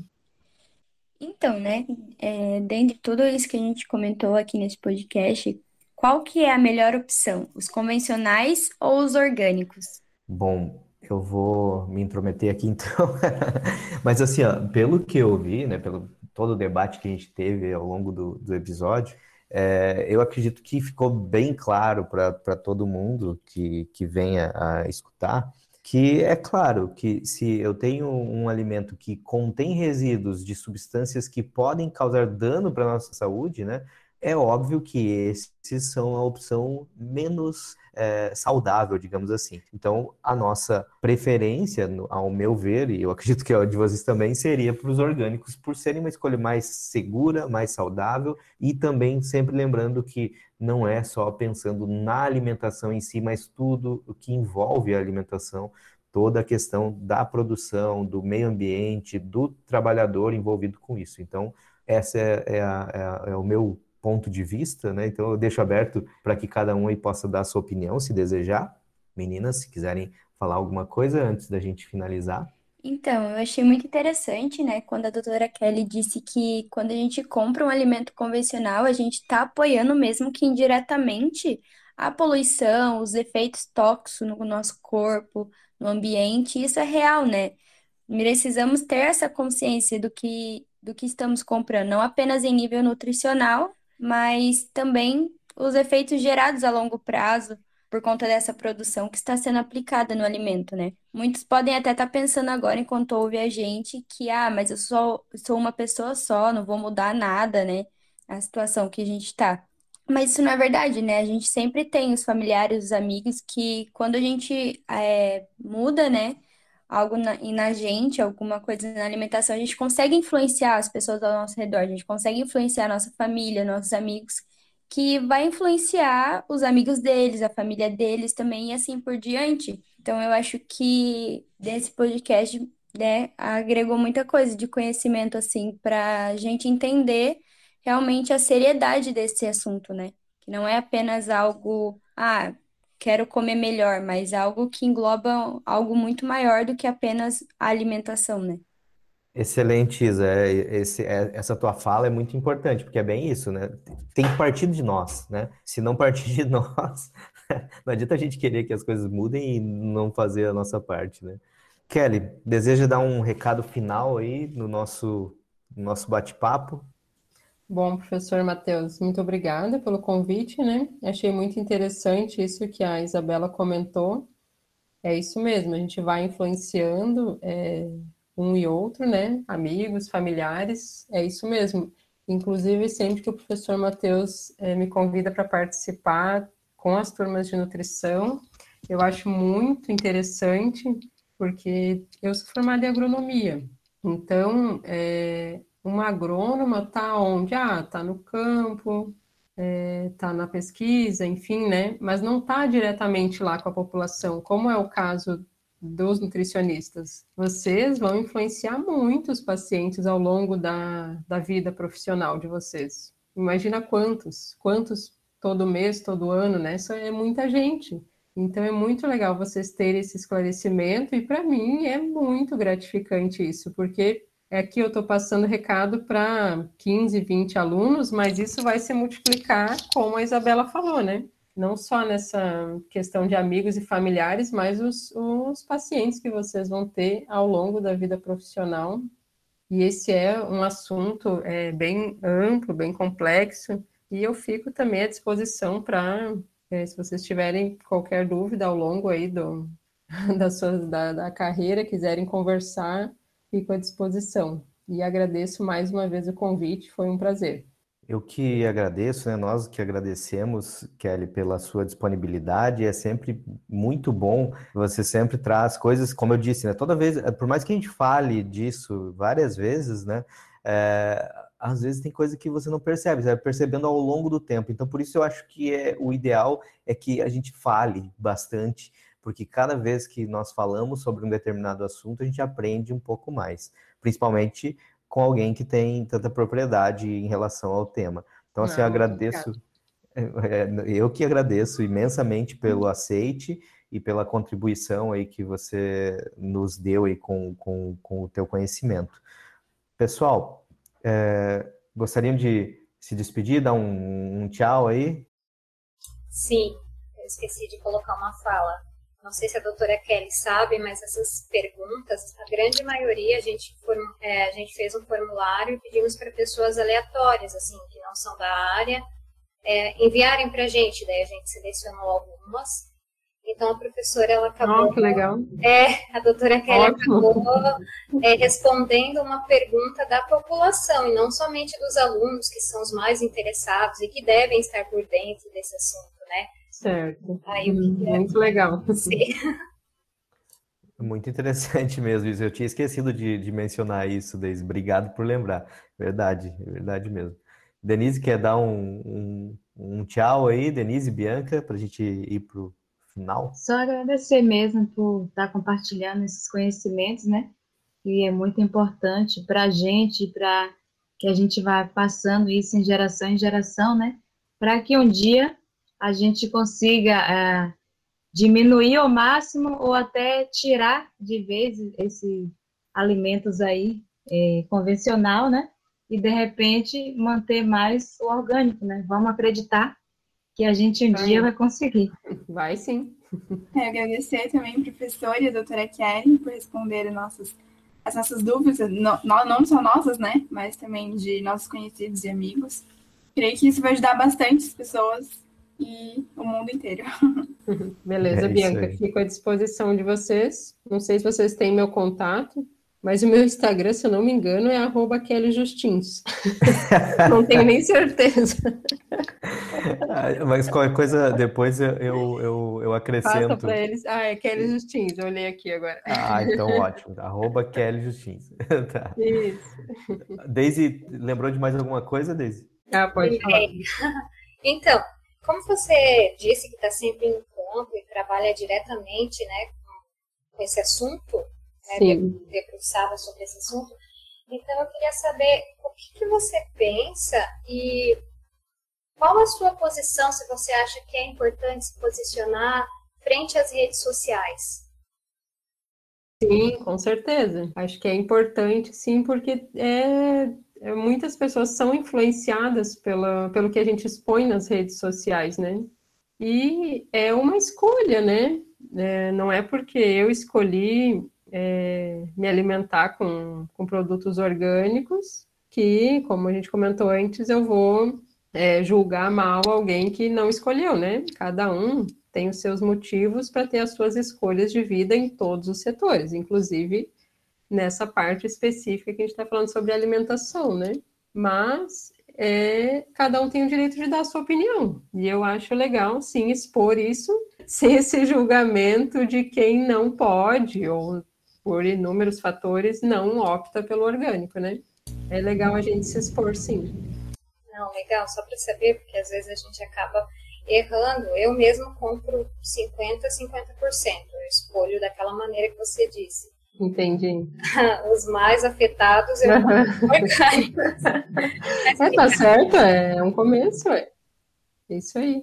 Então, né, é, dentro de tudo isso que a gente comentou aqui nesse podcast, qual que é a melhor opção, os convencionais ou os orgânicos? Bom, eu vou me intrometer aqui então, mas assim, ó, pelo que eu vi, né, pelo todo o debate que a gente teve ao longo do, do episódio, é, eu acredito que ficou bem claro para todo mundo que, que venha a escutar que é claro que se eu tenho um alimento que contém resíduos de substâncias que podem causar dano para a nossa saúde, né? É óbvio que esses são a opção menos é, saudável, digamos assim. Então, a nossa preferência, ao meu ver, e eu acredito que a de vocês também, seria para os orgânicos, por serem uma escolha mais segura, mais saudável, e também sempre lembrando que não é só pensando na alimentação em si, mas tudo o que envolve a alimentação, toda a questão da produção, do meio ambiente, do trabalhador envolvido com isso. Então, essa é, é, a, é, é o meu ponto de vista, né? Então eu deixo aberto para que cada um aí possa dar a sua opinião, se desejar. Meninas, se quiserem falar alguma coisa antes da gente finalizar. Então, eu achei muito interessante, né, quando a doutora Kelly disse que quando a gente compra um alimento convencional, a gente está apoiando mesmo que indiretamente a poluição, os efeitos tóxicos no nosso corpo, no ambiente, isso é real, né? Precisamos ter essa consciência do que, do que estamos comprando, não apenas em nível nutricional, mas também os efeitos gerados a longo prazo por conta dessa produção que está sendo aplicada no alimento, né? Muitos podem até estar tá pensando agora, enquanto ouve a gente, que, ah, mas eu sou, sou uma pessoa só, não vou mudar nada, né? A situação que a gente está. Mas isso não é verdade, né? A gente sempre tem os familiares, os amigos que, quando a gente é, muda, né? Algo na, na gente, alguma coisa na alimentação, a gente consegue influenciar as pessoas ao nosso redor, a gente consegue influenciar nossa família, nossos amigos, que vai influenciar os amigos deles, a família deles também e assim por diante. Então eu acho que desse podcast, né, agregou muita coisa de conhecimento assim para a gente entender realmente a seriedade desse assunto, né? Que não é apenas algo, ah, quero comer melhor, mas algo que engloba algo muito maior do que apenas a alimentação, né? Excelente, Isa. É, esse, é, essa tua fala é muito importante, porque é bem isso, né? Tem que partir de nós, né? Se não partir de nós, não adianta a gente querer que as coisas mudem e não fazer a nossa parte, né? Kelly, deseja dar um recado final aí no nosso, no nosso bate-papo? Bom, professor Matheus, muito obrigada pelo convite, né? Achei muito interessante isso que a Isabela comentou. É isso mesmo, a gente vai influenciando é, um e outro, né? Amigos, familiares, é isso mesmo. Inclusive, sempre que o professor Matheus é, me convida para participar com as turmas de nutrição, eu acho muito interessante, porque eu sou formada em agronomia. Então, é, uma agrônoma está onde? Ah, está no campo, está é, tá na pesquisa, enfim, né? Mas não está diretamente lá com a população, como é o caso dos nutricionistas. Vocês vão influenciar muitos pacientes ao longo da, da vida profissional de vocês. Imagina quantos, quantos todo mês, todo ano, né? Isso é muita gente. Então é muito legal vocês terem esse esclarecimento e para mim é muito gratificante isso, porque é que eu estou passando recado para 15, 20 alunos, mas isso vai se multiplicar, como a Isabela falou, né? Não só nessa questão de amigos e familiares, mas os, os pacientes que vocês vão ter ao longo da vida profissional. E esse é um assunto é, bem amplo, bem complexo, e eu fico também à disposição para, é, se vocês tiverem qualquer dúvida ao longo aí do, da, sua, da, da carreira, quiserem conversar, fico à disposição. E agradeço mais uma vez o convite, foi um prazer. Eu que agradeço, né? Nós que agradecemos, Kelly, pela sua disponibilidade. É sempre muito bom. Você sempre traz coisas, como eu disse, né? Toda vez, por mais que a gente fale disso várias vezes, né? É, às vezes tem coisa que você não percebe, você vai percebendo ao longo do tempo. Então, por isso eu acho que é, o ideal é que a gente fale bastante porque cada vez que nós falamos sobre um determinado assunto, a gente aprende um pouco mais, principalmente com alguém que tem tanta propriedade em relação ao tema. Então, assim, Não, eu agradeço, é, eu que agradeço imensamente pelo aceite e pela contribuição aí que você nos deu aí com, com, com o teu conhecimento. Pessoal, é, gostariam de se despedir, dar um, um tchau aí? Sim, eu esqueci de colocar uma fala não sei se a doutora Kelly sabe, mas essas perguntas, a grande maioria a gente, é, a gente fez um formulário e pedimos para pessoas aleatórias, assim, que não são da área, é, enviarem para a gente. Daí a gente selecionou algumas Então a professora ela acabou. Oh, que legal. É, a doutora Kelly Ótimo. acabou é, respondendo uma pergunta da população e não somente dos alunos que são os mais interessados e que devem estar por dentro desse assunto, né? Certo. Aí, hum, muito legal. Sim. Muito interessante mesmo isso. Eu tinha esquecido de, de mencionar isso, Deise. Obrigado por lembrar. Verdade, verdade mesmo. Denise, quer dar um, um, um tchau aí, Denise e Bianca, para a gente ir para o final? Só agradecer mesmo por estar compartilhando esses conhecimentos, né? E é muito importante para a gente, para que a gente vá passando isso em geração em geração, né? Para que um dia a gente consiga é, diminuir ao máximo ou até tirar de vez esses alimentos aí é, convencional, né? E de repente manter mais o orgânico, né? Vamos acreditar que a gente um vai. dia vai conseguir. Vai sim. É, agradecer também professora e a doutora Kelly por responder nossas, as nossas dúvidas, não, não só nossas, né? Mas também de nossos conhecidos e amigos. Creio que isso vai ajudar bastante as pessoas e o mundo inteiro. Beleza, é Bianca, fico à disposição de vocês. Não sei se vocês têm meu contato, mas o meu Instagram, se eu não me engano, é arroba Kelly Justins. não tenho nem certeza. Ah, mas qualquer coisa, depois eu, eu, eu, acrescento. Passa eles. Ah, é Kelly Justins, eu olhei aqui agora. Ah, então ótimo. Arroba Kelly Justins. tá. Isso. Deise, lembrou de mais alguma coisa, Deise? Ah, pode falar. Então, como você disse que está sempre em campo e trabalha diretamente né, com esse assunto, né, debruçava sobre esse assunto, então eu queria saber o que, que você pensa e qual a sua posição, se você acha que é importante se posicionar frente às redes sociais. Sim, com certeza. Acho que é importante, sim, porque é, muitas pessoas são influenciadas pela, pelo que a gente expõe nas redes sociais, né? E é uma escolha, né? É, não é porque eu escolhi é, me alimentar com, com produtos orgânicos que, como a gente comentou antes, eu vou é, julgar mal alguém que não escolheu, né? Cada um tem os seus motivos para ter as suas escolhas de vida em todos os setores, inclusive nessa parte específica que a gente está falando sobre alimentação, né? Mas é, cada um tem o direito de dar a sua opinião. E eu acho legal, sim, expor isso sem esse julgamento de quem não pode, ou por inúmeros fatores, não opta pelo orgânico, né? É legal a gente se expor, sim. Não, legal, só para saber, porque às vezes a gente acaba errando. Eu mesmo compro 50%, 50%. Eu escolho daquela maneira que você disse. Entendi. Os mais afetados eu orgânicos. é, tá certo, é um começo, é. Isso aí.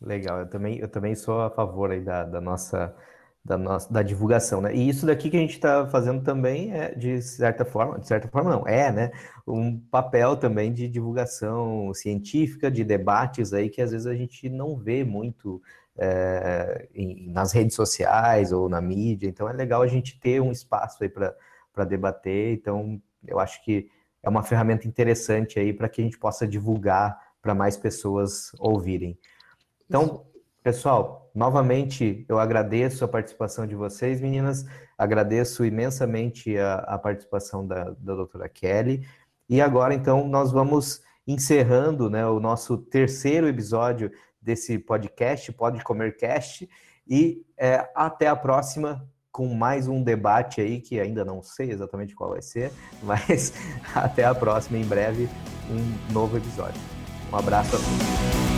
Legal, eu também, eu também sou a favor aí da, da nossa da nossa da divulgação, né? E isso daqui que a gente está fazendo também é de certa forma, de certa forma não, é, né? Um papel também de divulgação científica, de debates aí que às vezes a gente não vê muito é, em, nas redes sociais ou na mídia. Então é legal a gente ter um espaço aí para debater. Então eu acho que é uma ferramenta interessante aí para que a gente possa divulgar para mais pessoas ouvirem. Então, pessoal, novamente eu agradeço a participação de vocês, meninas. Agradeço imensamente a, a participação da, da doutora Kelly. E agora, então, nós vamos encerrando né, o nosso terceiro episódio desse podcast, Pode Comer Cast, e é, até a próxima com mais um debate aí que ainda não sei exatamente qual vai ser, mas até a próxima, em breve, um novo episódio. Um abraço a todos.